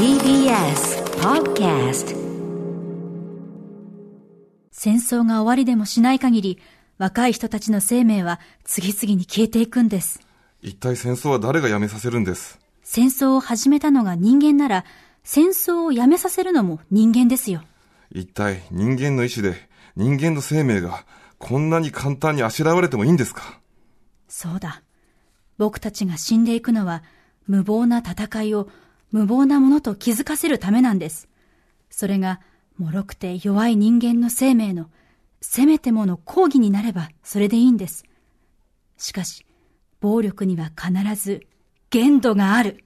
TBS Podcast 戦争が終わりでもしない限り、若い人たちの生命は次々に消えていくんです。一体戦争は誰がやめさせるんです？戦争を始めたのが人間なら、戦争をやめさせるのも人間ですよ。一体人間の意志で人間の生命がこんなに簡単にあしらわれてもいいんですか？そうだ。僕たちが死んでいくのは、無謀な戦いを無謀なものと気づかせるためなんです。それが、脆くて弱い人間の生命の、せめてもの抗議になればそれでいいんです。しかし、暴力には必ず限度がある。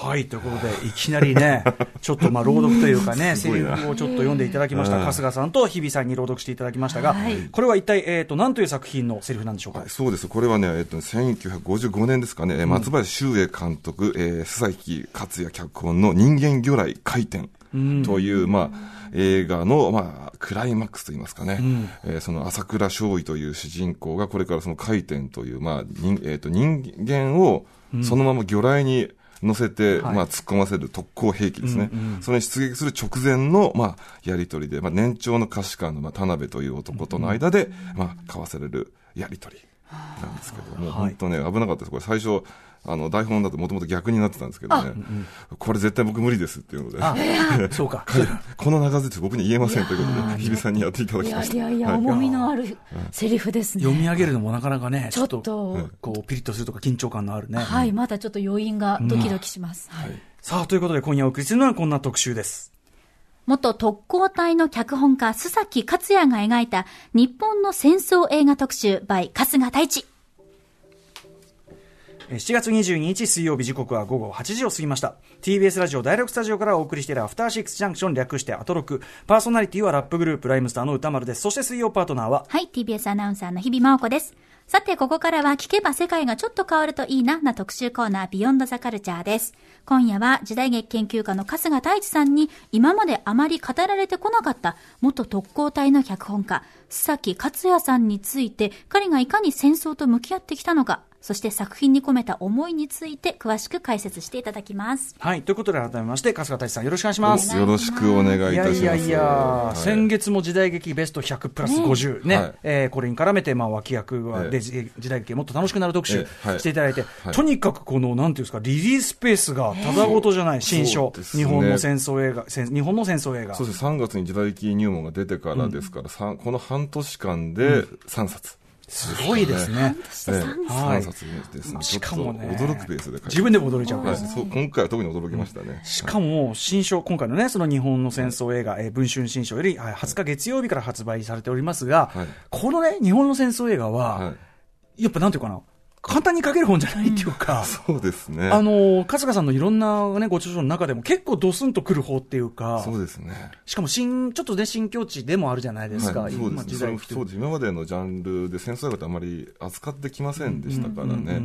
はい、ということで、いきなりね、ちょっとまあ朗読というかね、セリフをちょっと読んでいただきました、春日さんと日比さんに朗読していただきましたが、はい。これは一体、えっ、と、何という作品のセリフなんでしょうか？はいそうです。これはね、えっと、1955年ですかね、えー松林修英監督、えー、須崎克也脚本の人間魚雷回転という、まあ、映画の、まあ、クライマックスといいますかね、えーその朝倉勝尉という主人公がこれからその回転という、まあ、人、えっ、と、人間をそのまま魚雷に乗せて、はいまあ、突っ込ませる特攻兵器ですね。それに出撃する直前の、まあ、やりとりで、まあ、年長の歌手官の、まあ、田辺という男との間で、まあ、交わされるやりとりなんですけども、はい本当ね、危なかったです。これ最初、あの、台本だともともと逆になってたんですけどね、これ絶対僕無理ですっていうので、あ、そうか。この長靴僕に言えませんということで、日比さんにやっていただきました。はい重みのあるセリフです読み上げるのもなかなかね、ちょっとこう、ピリッとするとか緊張感のあるね。はい、まだちょっと余韻がドキドキします。はいさあ、ということで今夜お送りするのはこんな特集です。元特攻隊の脚本家、須崎克也が描いた日本の戦争映画特集 by 春日太一。7月22日水曜日時刻は午後8時を過ぎました。TBS ラジオ第6スタジオからお送りしているアフターシックスジャンクション略してアトロク。パーソナリティはラップグループライムスターの歌丸です。そして水曜パートナーは、はい、TBS アナウンサーの日々真央子です。さて、ここからは聞けば世界がちょっと変わるといいな、な特集コーナー、ビヨンドザカルチャーです。今夜は時代劇研究家の春日太一さんに、今まであまり語られてこなかった元特攻隊の脚本家、須崎克也さんについて、彼がいかに戦争と向き合ってきたのか、そして作品に込めた思いについて詳しく解説していただきます。はい、ということで改めまして、春日太一さんよろしくお願いします。よろしくお願いいたいします。やいやいや、はい。先月も時代劇ベスト100プラス50ね、はい。えーこれに絡めて、まあ、脇役はええ。で、時時代劇もっと楽しくなる特集していただいて、はい。とにかくこの、なんていうんですか、リリースペースがただごとじゃない、新書、ね日本の戦争映画、戦日本の戦争映画。そうです。ね、3月に時代劇入門が出てからですから、さんこの半年間で3冊。すごいですね。ええはい。3冊です。ね。しかもね驚くペースで自分でも驚いちゃうペはい、ースそう今回は特に驚きましたね。しかも、新書、今回のね、その日本の戦争映画、えー文春新書よりはい20日月曜日から発売されておりますが、はい。このね、日本の戦争映画は、はい。やっぱなんていうかな、簡単に書ける本じゃないっていうか、そうですね。あの、春日さんのいろんなね、ご著書の中でも結構ドスンとくる方っていうか、そうですね。しかも新、ちょっとね、新境地でもあるじゃないですか、はい、そう今ですね。そうです。今までのジャンルで戦争映画ってあまり扱ってきませんでしたからね。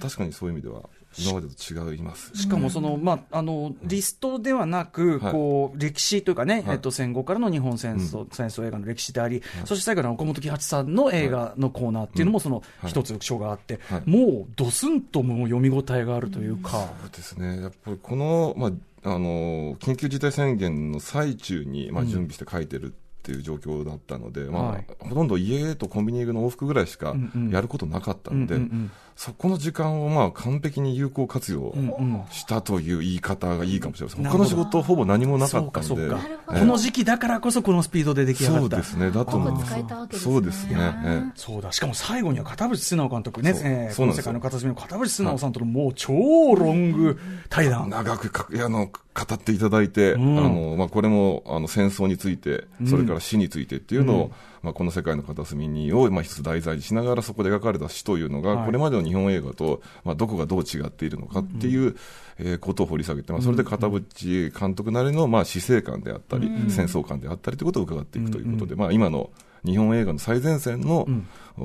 確かにそういう意味では、今までと違います。しかもその、まあ、あの、リストではなく、はい。こう、歴史というかね、はい。えっと、戦後からの日本戦争、戦争映画の歴史であり、そして最後の岡本喜八さんの映画のコーナーっていうのも、その、はい一つ章があって、はい。もう、ドスンともう読み応えがあるというか、そうですね。やっぱりこの、まあ、あの、緊急事態宣言の最中に、まあ、準備して書いてるっていう状況だったので、まあ、はい。ほとんど家とコンビニの往復ぐらいしかやることなかったので、うんうんうんそこの時間をまあ完璧に有効活用うんうんしたという言い方がいいかもしれません。なるほど他の仕事ほぼ何もなかったので。この時期だからこそこのスピードで出来上がった。そうですね。だと思いますそうですね。ええそうだ。しかも最後には片渕素直監督ね、そうえーそうなんですよこの世界の片隅の片渕素直さんとのもう超ロング対談。長くかいやあの語っていただいて、んあのまあ、これもあの戦争について、それから死についてっていうのを、まあ、この世界の片隅にを、まあ、一つ題材にしながらそこで描かれた死というのが、はい。これまでの日本映画と、まあ、どこがどう違っているのかっていう、えーことを掘り下げて、まあ、それで片渕監督なりの、まあ、死生観であったり、戦争観であったりということを伺っていくということで、まあ、今の日本映画の最前線の、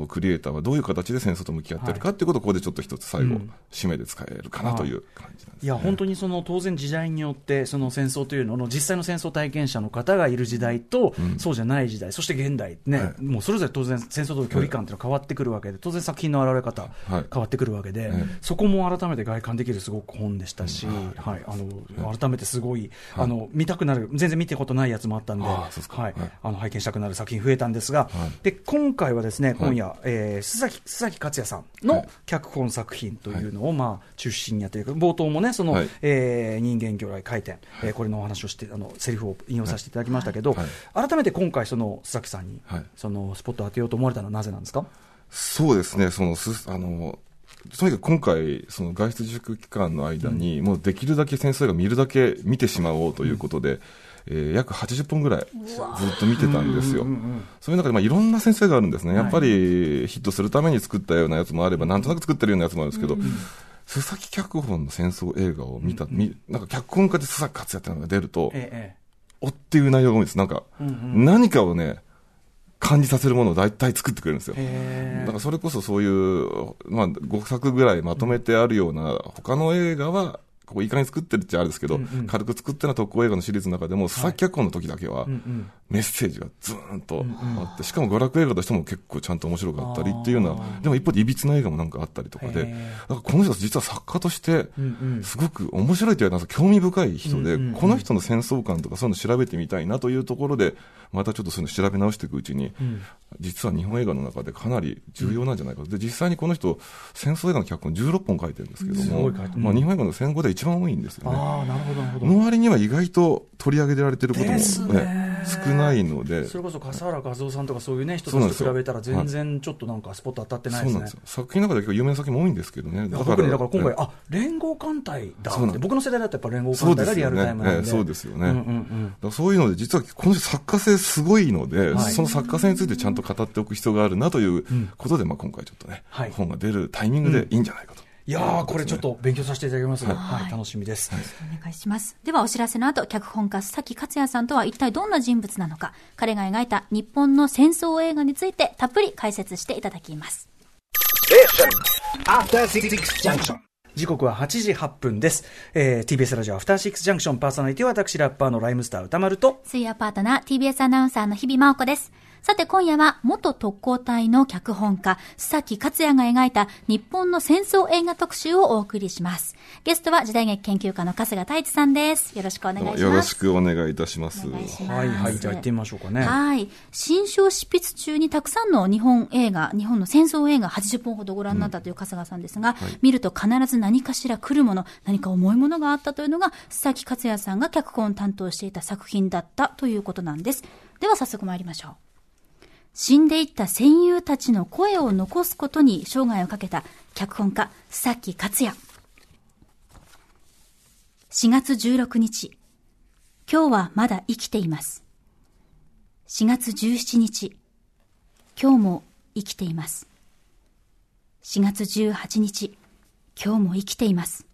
クリエイターはどういう形で戦争と向き合っているかっていうことをここでちょっと一つ最後、締めで使えるかなという感じなんです。ね、いや、本当にその当然時代によって、その戦争というのの実際の戦争体験者の方がいる時代と、うん、そうじゃない時代、そして現代ね、はい、もうそれぞれ当然戦争との距離感というのは変わってくるわけで、当然作品の現れ方、変わってくるわけで、はい、そこも改めて外観できるすごく本でしたし、はい、あの、改めてすごい、あの、見たくなる、全然見たことないやつもあったんで、はい、あの、拝見したくなる作品増えたんですが、で、今回はですね、今夜、えー、須崎、須崎克也さんの脚本作品というのを、まあ、中心にやっていく。冒頭もね、その、はい、えー、人間魚雷回転、はい、えー、これのお話をして、あの、セリフを引用させていただきましたけど、はい、改めて今回、その、須崎さんに、その、スポットを当てようと思われたのはなぜなんですか？そうですね、その、す、あの、とにかく今回、その外出自粛期間の間に、うん、もうできるだけ先生が見るだけ見てしまおうということで、うんえー、約80本ぐらいずっと見てたんですよ。そういう中で、まあ、いろんな先生があるんですね。やっぱりヒットするために作ったようなやつもあれば、なんとなく作ってるようなやつもあるんですけど、須崎脚本の戦争映画を見た、みなんか脚本家で須崎克也ってのが出ると、ええ、おっていう内容が多いです。なんか、うんうん、何かをね、感じさせるものを大体作ってくれるんですよ。だからそれこそそういう、まあ、5作ぐらいまとめてあるような、他の映画は、ここいかに作ってるってあれですけど、うんうん、軽く作ってる特攻映画のシリーズの中でも、佐々木脚本の時だけは、メッセージがずーんとあって、しかも娯楽映画としても結構ちゃんと面白かったりっていうような、でも一方でいびつな映画もなんかあったりとかで、だからこの人実は作家として、すごく面白いというか、興味深い人で、この人の戦争観とかそういうの調べてみたいなというところで、またちょっとそういうの調べ直していくうちに、実は日本映画の中でかなり重要なんじゃないかで、実際にこの人、戦争映画の脚本16本書いてるんですけども、まあ日本映画の戦後で一番多いんですよね。あなるほど、なるほど。の割には意外と取り上げられてることも、ね、少ないので。それこそ笠原和夫さんとかそういうね、人たちと比べたら全然ちょっとなんかスポット当たってないですね。そうなんですよ。作品の中で結構有名な作品も多いんですけどね。だから、ね、だから今回、あ、連合艦隊だって、僕の世代だとやっぱ連合艦隊がリアルタイムなんで。そうですよね。そういうので、実はこの人作家性すごいので、はい、その作家性についてちゃんと語っておく必要があるなということで、まあ今回ちょっとね、はい、本が出るタイミングでいいんじゃないかと。いやこれちょっと勉強させていただきますはい、はい、楽しみです、はい、お願いします。では、お知らせの後、脚本家、須崎克也さんとは一体どんな人物なのか、彼が描いた日本の戦争映画についてたっぷり解説していただきます。時刻は8時8分です。えー、TBS ラジオアフターシックスジャンクションパーソナリティは私ラッパーのライムスター歌丸と、水曜パートナー TBS アナウンサーの日々真央子です。さて今夜は元特攻隊の脚本家、須崎克也が描いた日本の戦争映画特集をお送りします。ゲストは時代劇研究家の春日太一さんです。よろしくお願いします。よろしくお願いいたします。ますはいはい、じゃあ行ってみましょうかね。はい。新書執筆中にたくさんの日本映画、日本の戦争映画80本ほどご覧になったという春日さんですが、うんはい、見ると必ず何かしら来るもの、何か重いものがあったというのが、須崎克也さんが脚本を担当していた作品だったということなんです。では早速参りましょう。死んでいった戦友たちの声を残すことに生涯をかけた脚本家、須崎克也。4月16日、今日はまだ生きています。4月17日、今日も生きています。4月18日、今日も生きています。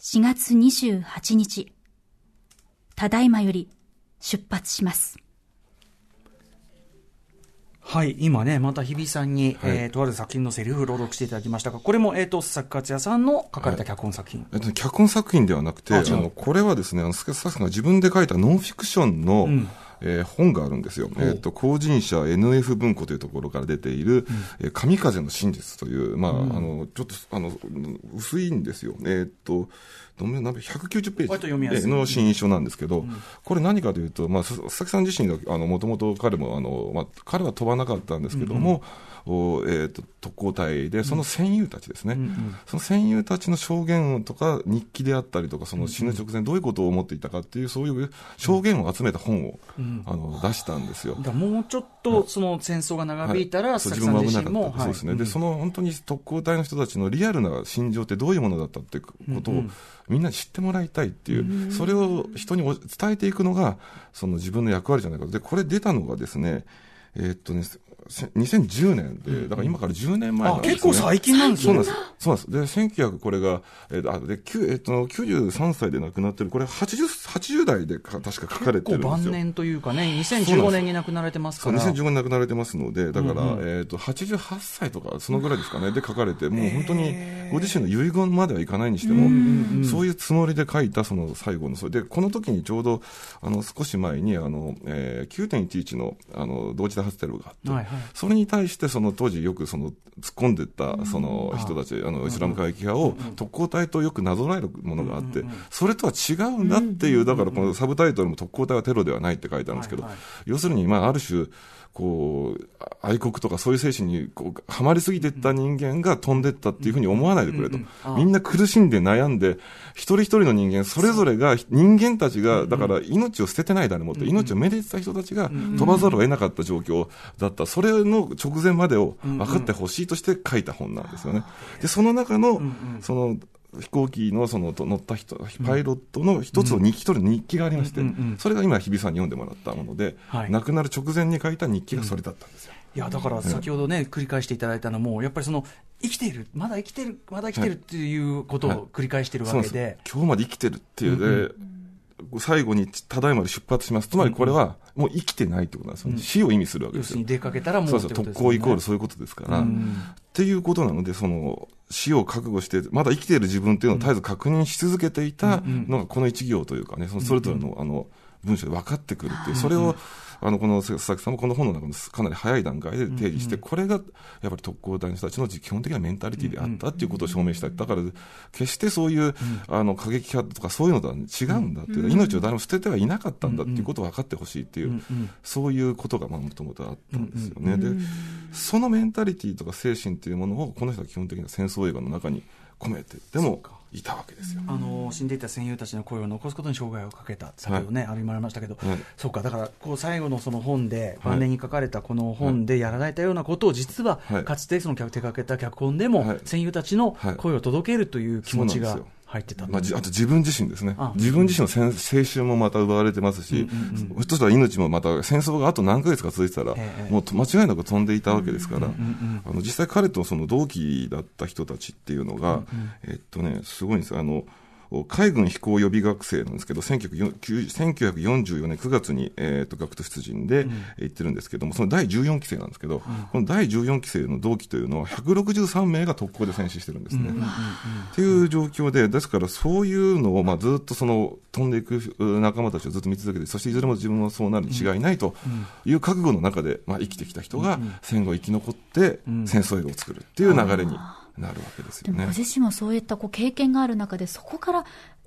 4月28日、ただいまより出発します。はい、今ね、また日比さんに、はい、えー、とある作品のセリフ朗読していただきましたが、これも、えっ、ー、と、佐々木克也さんの書かれた脚本作品。はい、えっと、脚本作品ではなくて、あの、これはですね、あの、佐々木さんが自分で書いたノンフィクションの、うんえー、本があるんですよ。えっ、ー、と、公人社 NF 文庫というところから出ている、うん、えー、神風の真実という、まあ、うん、あの、ちょっと、あの、薄いんですよ。えっ、と、どめ190ページ。の新書なんですけど、うん、これ何かというと、まあ、佐々木さん自身が、あの、もともと彼も、あの、まあ、彼は飛ばなかったんですけども、うんえーと、特攻隊で、その戦友たちですね、うんうん、その戦友たちの証言とか、日記であったりとか、その死ぬ直前、どういうことを思っていたかっていう、そういう証言を集めた本を、うん、あの出したんですよ。もうちょっとその戦争が長引いたら、はい、自分も危なかった、そうですね、でその本当に特攻隊の人たちのリアルな心情ってどういうものだったっていうことを、みんなに知ってもらいたいっていう、それを人に伝えていくのが、その自分の役割じゃないかと。で、これ出たのがですね、えー、っとね、2010年で、だから今から10年前なんです、ね、結構最近なんですね。そうなんです。そうなんです。で、1900これが、えー、あで、えっと、93歳で亡くなってる、これ80、80代でか確か書かれてるんですよ。晩年というかね、2015年に亡くなられてますから。2015年亡くなられてますので、だから、うん。うん、えっ、ー、と、88歳とか、そのぐらいですかね、で書かれて、もう本当に、ご自身の遺言まではいかないにしても、そういうつもりで書いた、その最後の、それで、この時にちょうど、あの、少し前に、あの、えー、9.11の、あの、同時多発テロがあって、はいはい、それに対して、その当時よくその、突っ込んでた、その人たち、あの、イスラム過激派を特攻隊とよくなぞらえるものがあって、それとは違うんだっていう、だからこのサブタイトルも特攻隊はテロではないって書いてあるんですけど、要するに、まあ、ある種、こう、愛国とかそういう精神にこうはまりすぎていった人間が飛んでったっていうふうに思わないでくれと。みんな苦しんで悩んで、一人一人の人間、それぞれが、人間たちが、だから命を捨ててない誰もって、命をめでてた人たちが飛ばざるを得なかった状況だった。それの直前までを分かってほしいとして書いた本なんですよね。で、その中の、その、飛行機のその乗った人、パイロットの一つの日記、取る日記がありまして、それが今、日比さんに読んでもらったもので、はい、亡くなる直前に書いた日記がそれだったんですよ。いやだから先ほどね、繰り返していただいたのも、やっぱりその生きている、まだ生きてる、まだ生きてるっていうことを繰り返してるわけで、はいはい、今日まで生きてるっていうで、うん、最後にただいまで出発します、つまりこれはもう生きてないってことなんですよ、ね、うん、死を意味するわけですよ。出かけたらもうそうそう特攻イコールそういうことですから、うん、っていうことなので、その死を覚悟して、まだ生きている自分っていうのを絶えず確認し続けていたのが、この一行というかね、そのそれぞれのあの文章で分かってくるっていう、それを、あのこの佐々木さんもこの本の中のかなり早い段階で定義して、これがやっぱり特攻隊の人たちの基本的なメンタリティであったっていうことを証明したい、だから決してそういう、あの過激派とかそういうのとは違うんだっていう、命を誰も捨ててはいなかったんだっていうことを分かってほしいっていう、そういうことがもともとあったんですよね。で、そのメンタリティとか精神っていうものを、この人は基本的な戦争映画の中に込めて、でも、いたわけですよ。あの死んでいた戦友たちの声を残すことに生涯をかけた、先ほどね、はい、ありましたけど、はい、そうか、だからこう最後のその本で、晩年に書かれたこの本でやられたようなことを、実はかつてその手掛けた脚本でも、戦友たちの声を届けるという気持ちが。入ってたまあ、あと自分自身ですね、自分自身。の青春もまた奪われてますし、うんうんうん、としたら命もまた戦争があと何ヶ月か続いてたら、もう間違いなく飛んでいたわけですから、あの実際、彼とその同期だった人たちっていうのが、えっとね、すごいんです。あの海軍飛行予備学生なんですけど、1944年9月に、えーと、学徒出陣で、行ってるんですけども、その第14期生なんですけど、うん、この第14期生の同期というのは、163名が特攻で戦死してるんですね。っていう状況で、ですからそういうのを、まあ、ずっとその飛んでいく仲間たちをずっと見続けて、そしていずれも自分はそうなるに違いないという覚悟の中で、まあ、生きてきた人が戦後生き残って、戦争映画を作るっていう流れに。なるわけですよね。ご自身もそういったこう経験がある中で、そこから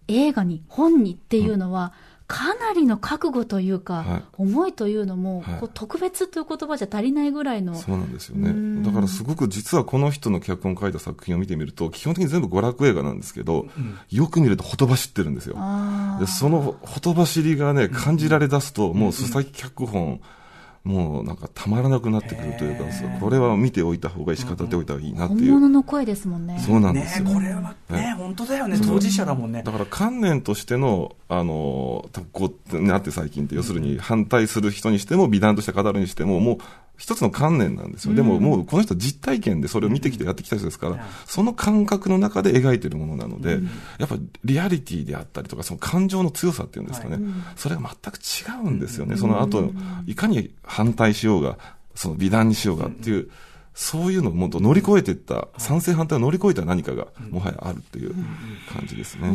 映画に、本にっていうのは、かなりの覚悟というか、はい、思いというのも、はい、こう特別という言葉じゃ足りないぐらいの。そうなんですよね。だからすごく実はこの人の脚本を書いた作品を見てみると、基本的に全部娯楽映画なんですけど、うん、よく見るとほとばしってるんですよ。でそのほとばしりがね、感じられ出すと、もう佐々木脚本、もうなんかたまらなくなってくるというか、これは見ておいた方がいいし、語っておいた方がいいなっていう。本物の声ですもんね。そうなんですよ。これはね、本当だよね、当事者だもんね。だから観念としての、あの、特攻ってなって最近って、要するに反対する人にしても、美談として語るにしても、もう、一つの観念なんですよ。でももうこの人実体験でそれを見てきてやってきた人ですから、その感覚の中で描いてるものなので、やっぱりリアリティであったりとか、その感情の強さっていうんですかね、それが全く違うんですよね。その後、いかに反対しようが、その美談にしようがっていう、そういうのをもっと乗り越えていった、賛成反対を乗り越えた何かが、もはやあるっていう感じですね。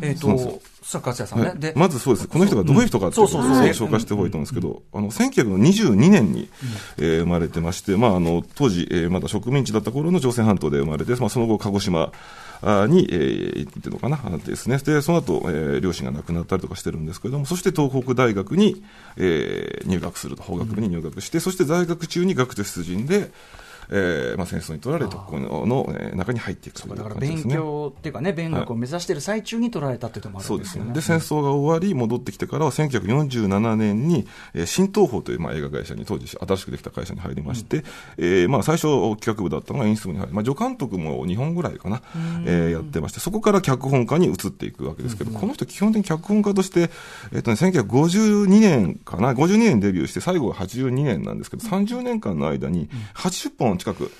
えっ、と、さあ、勝谷さんね、はい、で。まずそうです。この人がどういう人かっていうのを紹介しておいたんですけど、あの、1922年に、えー、生まれてまして、まあ、あの、当時、えー、まだ植民地だった頃の朝鮮半島で生まれて、まあ、その後、鹿児島、に、えー、行ってるのかな、ですね。で、その後、えー、両親が亡くなったりとかしてるんですけれども、そして東北大学に、えー、入学すると、法学部に入学して、そして在学中に学徒出陣で、えーまあ、戦争に取られ特攻の中に入っていくという、ね、だから勉強っていうかね、勉学を目指している最中に取られたっていうのもあるんですよね。はい、そうですね。で戦争が終わり、戻ってきてからは、1947年に、えー、新東宝という、まあ、映画会社に、当時、新しくできた会社に入りまして、うん、えー、まあ、最初、企画部だったのが演出部に入り、まあ、助監督も2本ぐらいかな、えー、やってまして、そこから脚本家に移っていくわけですけど、うん、この人、基本的に脚本家として、えっ、ー、とね、1952年かな、52年デビューして、最後が82年なんですけど、30年間の間に80本近く、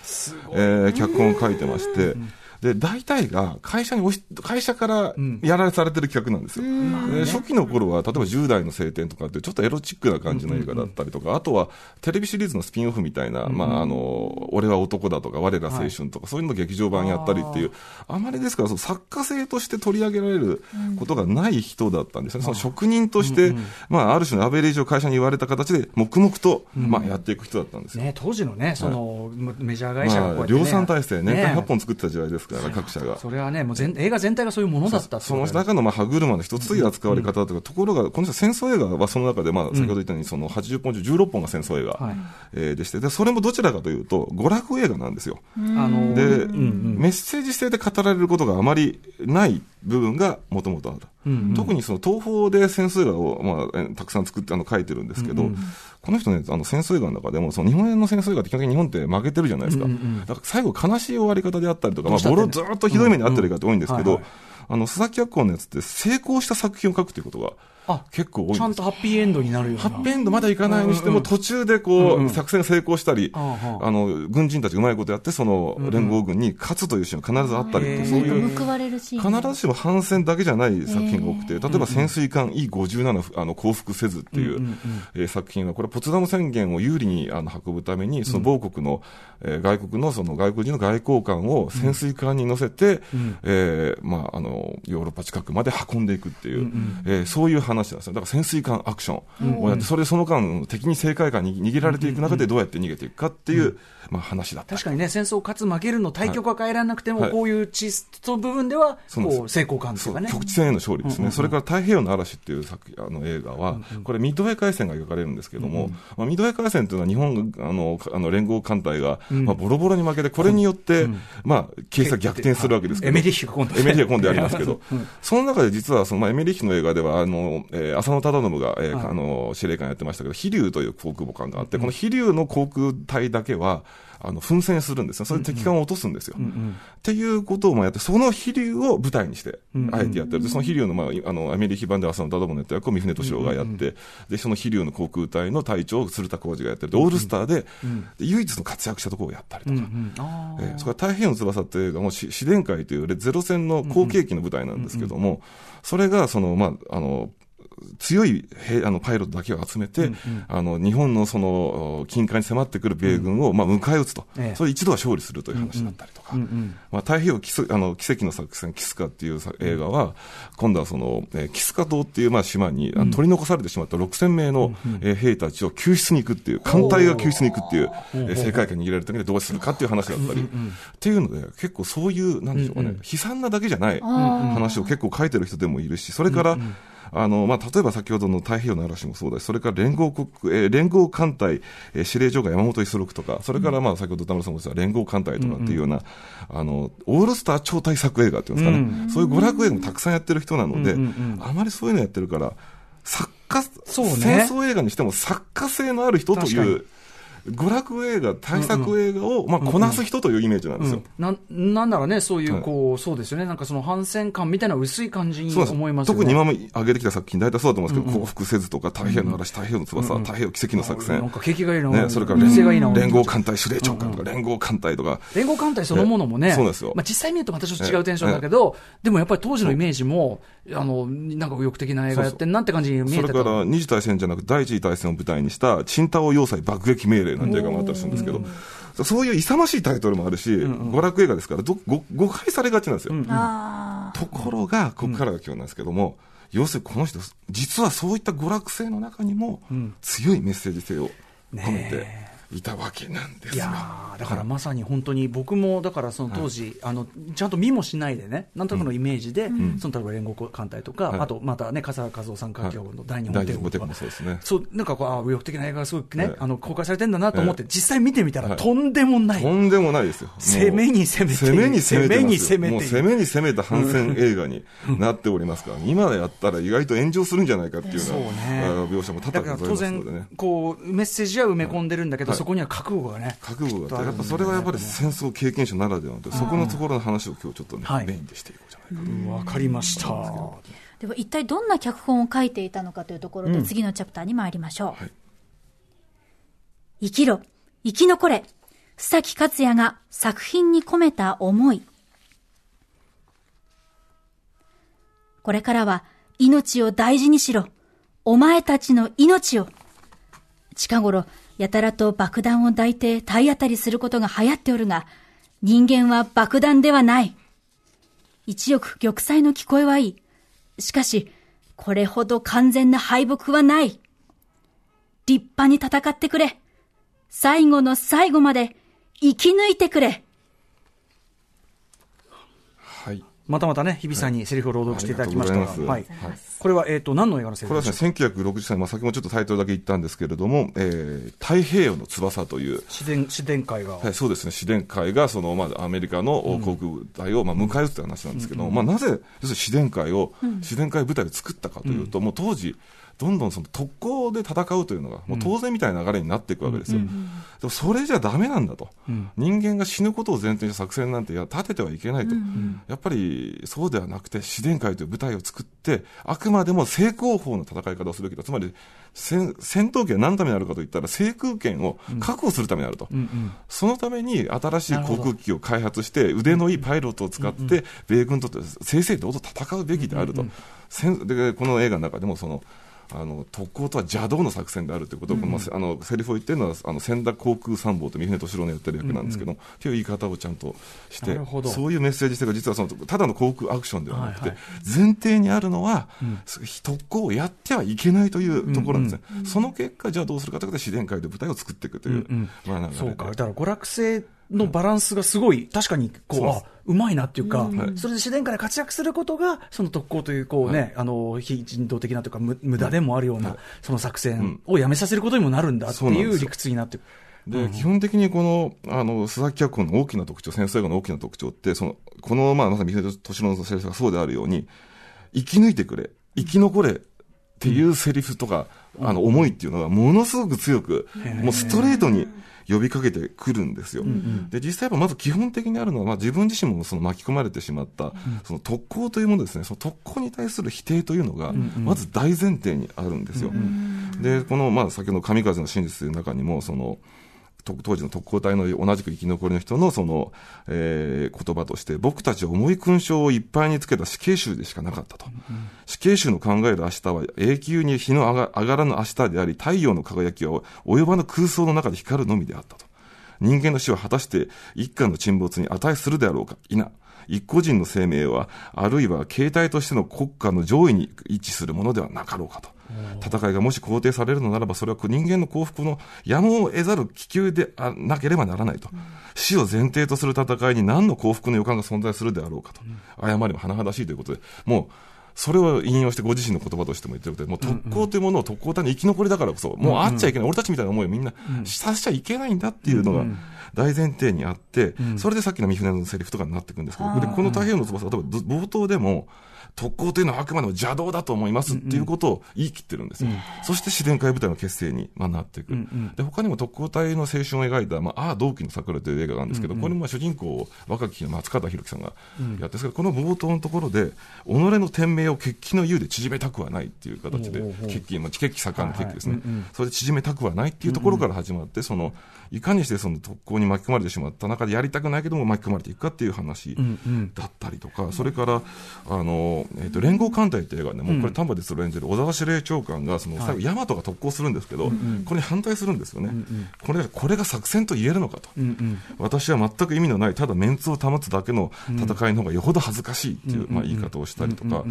えー、脚本を書いてまして、で、大体が会社に押し、会社からやられされてる企画なんですよ。で初期の頃は、例えば10代の晴天とかってちょっとエロチックな感じの映画だったりとか、あとはテレビシリーズのスピンオフみたいな、まあ、あの、俺は男だとか、我ら青春とか、そういうの劇場版やったりっていう、あまりですから、その作家性として取り上げられることがない人だったんですね。その職人として、まあ、ある種のアベレージを会社に言われた形で、黙々と、まあ、やっていく人だったんですよ。ね、当時のね、その、メジャー会社がこうやっまあ、量産体制、年間ね。100本作ってた時代ですから、各社が。それはね、もう全映画全体がそういうものだったその中のまあ歯車の一つという扱われ方とか、ところが、この人戦争映画はその中で、まあ、先ほど言ったように、その80本中16本が戦争映画、はいえーでしてで、それもどちらかというと、娯楽映画なんですよ。あので、メッセージ性で語られることがあまりない部分がもともとある。うんうん。特にその東宝で戦争映画を、まあ、えたくさん作ってあの書いてるんですけど、うんうん。この人ね、あの戦争映画の中でも、その日本円の戦争映画って基本的に日本って負けてるじゃないですか。うんうんうん。だから最後悲しい終わり方であったりとか、まあ、ボロずーっとひどい目に遭ってる映画って多いんですけどあの、佐々木脚本のやつって成功した作品を書くということがあ結構多いちゃんとハッピーエンドになるような。ハッピーエンドまだいかないにしても、途中でこう、作戦が成功したり、あの、軍人たちがうまいことやって、その連合軍に勝つというシーンが必ずあったりそういう、報われるシーン。必ずしも反戦だけじゃない作品が多くて、へ例えば潜水艦 E57 あの降伏せずっていう、作品は、これはポツダム宣言を有利にあの運ぶために、その某国の、えー外国のその外国人の外交官を潜水艦に乗せて、うん。えーまあ、あの、ヨーロッパ近くまで運んでいくっていう、そういう話なんですよ。だから潜水艦アクションをやって、それでその間、敵に正解感に逃げられていく中でどうやって逃げていくかっていう、まあ、話だった。り確かにね、戦争勝つ負けるの対局は変えられなくても、はい。こういうチスト部分では、そう成功感っていうかね。局地戦への勝利ですね、それから太平洋の嵐っていう作あの映画は、これ、ミッドウェー海戦が描かれるんですけども、まあ、ミッドウェー海戦というのは、日本があのあの連合艦隊が、ん。まあ、ボロボロに負けて、これによって、まあ、形勢が逆転するわけですけど、エメリッヒが今度エメリッヒが今度やりますけど。うん、その中で実はその、まあ、エメリッヒの映画では、あのえー浅野忠信が、えーはい。あの司令官やってましたけど、飛龍という航空母艦があって、この飛龍の航空隊だけは、あの奮戦するんですよ、それで敵艦を落とすんですよ。んっていうことをまあやって、その飛龍を舞台にしてうん、あえてやってる。で、その飛龍の、まあ、あの、アメリカ版で浅野忠信のやった役を三船敏郎がやって、で、その飛龍の航空隊の隊長を鶴田浩二がやってる。で、オールスターで、で唯一の活躍したところをやったりとか。うんうん。えーそれから太平洋の翼っていう映画も、し試練会というゼロ戦の後継機の舞台なんですけども、それが、その、まあ、あの、強い兵あのパイロットだけを集めて、あの日本のその近海に迫ってくる米軍を、まあ、迎え撃つと、ええ。それ一度は勝利するという話だったりとか、うんうんまあ、太平洋キスあの奇跡の作戦、キスカっていうさ映画は、今度はその、えーキスカ島っていうまあ島に、取り残されてしまった6000名の、えー兵たちを救出に行くっていう、艦隊が救出に行くっていう、えー世界観に握られるためにどうするかっていう話だったり、っていうので、結構そういう、なんでしょうかね、悲惨なだけじゃない話を結構書いてる人でもいるし、それから、あの、まあ、例えば先ほどの太平洋の嵐もそうだし、それから連合国、えー連合艦隊、えー司令長が山本五十六とか、それからまあ、先ほど田村さんも言った連合艦隊とかっていうような、あの、オールスター超大作映画っていうんですかね、そういう娯楽映画もたくさんやってる人なので、うんうんあまりそういうのやってるから、作家、そうね。戦争映画にしても作家性のある人という、娯楽映画、大作映画を、まあ、こなす人というイメージなんですよ。なんなんならね、そういう、はい。こう、そうですよね、なんかその反戦感みたいな薄い感じに思います。特に今も挙げてきた作品、大体そうだと思うんですけど、降伏せずとか、太平洋の嵐、太平洋の翼、太平洋奇跡の作戦、なんか景気がいいな、ね、それから連性がいいな、連合艦隊司令長官とか、連合艦隊とか、連合艦隊そのものもね、えそうですよ。まあ、実際見るとまたちょっと違うテンションだけど、でもやっぱり当時のイメージも、あの、なんか右翼的な映画やってんなって感じに見え。てたそれから二次大戦じゃなく第一次大戦を舞台にした、チンタオ要塞爆撃命令なんて映画もあったりするんですけど、そういう勇ましいタイトルもあるし、娯楽映画ですからどご、誤解されがちなんですよ。あところが、ここからが今日なんですけども、要するにこの人、実はそういった娯楽性の中にも、強いメッセージ性を込めていたわけなんですよ。いやーだからまさに本当に僕もだからその当時、あのちゃんと見もしないでねなんとなくのイメージで、その例えば連合艦隊とか、はい。あとまたね笠原和夫さん書きの大日本帝国とかそうですね。そうなんかこうあ右翼的な映画がすごくね、はい。あの公開されてんだなと思って、は実際見てみたら、はい。とんでもない、とんでもないですよ。攻めに攻めている。攻めに攻めて攻めに攻め攻めに攻めた反戦映画になっておりますから、今やったら意外と炎上するんじゃないかっていうよそうね。うなあ描写も多だ々ございから当然ますのでね。こうメッセージは埋め込んでるんだけど、はいそこには覚悟がね覚悟があって、やっぱきそれはやっぱり戦争経験者ならではで、そこのところの話を今日ちょっとね、はいメインでしていこうじゃないかと。わかりました。では一体どんな脚本を書いていたのかというところで、次のチャプターに参りましょう。はい生きろ、生き残れ、須崎克也が作品に込めた思い。これからは命を大事にしろ。お前たちの命を。近頃、やたらと爆弾を抱いて体当たりすることが流行っておるが、人間は爆弾ではない。一億玉砕の聞こえはいい。しかし、これほど完全な敗北はない。立派に戦ってくれ。最後の最後まで生き抜いてくれ。またまたね、日比さんにセリフを朗読していただきましたが、はい、これは、えっ、ー、と、何の映画のセリフこれはですね、1960歳、まあ、先もちょっとタイトルだけ言ったんですけれども、えー、太平洋の翼という。自伝、自伝会が。はい、そうですね、自伝会が、その、まあ、アメリカの航空部隊を、まあ、迎え撃つという話なんですけどまあ、なぜ、要するに自伝会を、自伝会部隊で作ったかというと、もう当時、どんどんその特攻で戦うというのが、もう当然みたいな流れになっていくわけですよ。うん、でもそれじゃだめなんだと、うん、人間が死ぬことを前提に作戦なんて立ててはいけないと、うん、やっぱりそうではなくて、自然界という舞台を作って、あくまでも正攻法の戦い方をするべきだ、つまり戦闘機は何のためにあるかといったら、制空権を確保するためにあると、そのために新しい航空機を開発して、腕のいいパイロットを使って、米軍と正々堂々戦うべきであると。でこの映画の中でもそのあの特攻とは邪道の作戦であるということを、うん、あのセリフを言ってるのはあの千田航空参謀と三船敏郎のやってる役なんですけど、うんうん、という言い方をちゃんとしてそういうメッセージ性が実はそのただの航空アクションではなくて、はいはい、前提にあるのは、うん、特攻をやってはいけないというところなんですね、うんうん、その結果じゃあどうするかということで自然界で舞台を作っていくという、うんうん、まあ、そうか。だから娯楽性のバランスがすごい、確かにこう、あうまいなっていうか、それで自然界で活躍することが、その特攻という、こうね、あの、非人道的なというか、無駄でもあるような、その作戦をやめさせることにもなるんだっていう理屈になってで、基本的にこの、あの、須崎脚本の大きな特徴、戦争映画の大きな特徴って、その、この、まあ、まさに三船敏郎の先生がそうであるように、生き抜いてくれ、生き残れっていうセリフとか、あの、思いっていうのがものすごく強く、もうストレートに、呼びかけてくるんですよ。うんうん、で、実際はまず基本的にあるのは、まあ、自分自身もその巻き込まれてしまった、その特攻というものですね、その特攻に対する否定というのが、まず大前提にあるんですよ。うんうん、で、この、まあ、先ほど神風の真実という中にも、その、当時の特攻隊の同じく生き残りの人のその、えー、言葉として、僕たちは重い勲章をいっぱいにつけた死刑囚でしかなかったと。死刑囚の考える明日は永久に日の上がらぬ明日であり、太陽の輝きは及ばぬ空想の中で光るのみであったと。人間の死は果たして一家の沈没に値するであろうか否。一個人の生命は、あるいは形態としての国家の上位に位置するものではなかろうかと。戦いがもし肯定されるのならば、それは人間の幸福のやむを得ざる気球でなければならないと。死を前提とする戦いに何の幸福の予感が存在するであろうかと。誤りも甚だしいということで、もう、それを引用してご自身の言葉としても言ってることで、もう特攻というものを特攻隊の生き残りだからこそ、もうあっちゃいけない、俺たちみたいな思いをみんなさせちゃいけないんだっていうのが大前提にあって、それでさっきの三船のセリフとかになっていくんですけど、でこの太平洋の翼は多分冒頭でも、特攻というのはあくまでも邪道だと思いますっていうことを言い切ってるんですよ。うん。うん、そして自然界部隊の結成に、まあ、なっていく。うんうん、で、他にも特攻隊の青春を描いた、まあ、ああ、同期の桜という映画があるんですけど、うんうん、これも主人公を若き日の松方弘樹さんがやってるんですけど、この冒頭のところで、己の天命を決起の優で縮めたくはないっていう形で、決起、まあ、決起盛んの決起ですね、はいはい。それで縮めたくはないっていうところから始まって、その、いかにしてその特攻に巻き込まれてしまった中でやりたくないけども巻き込まれていくかっていう話だったりとか、うんうん、それから、あの、えっ、ー、と、連合艦隊って映画でも、これ丹波哲郎演じる小沢司令長官が、その、最後、大和が特攻するんですけど、これに反対するんですよね。これ、これが作戦と言えるのかと。私は全く意味のない、ただメンツを保つだけの戦いの方がよほど恥ずかしいっていう、まあ、言い方をしたりとか、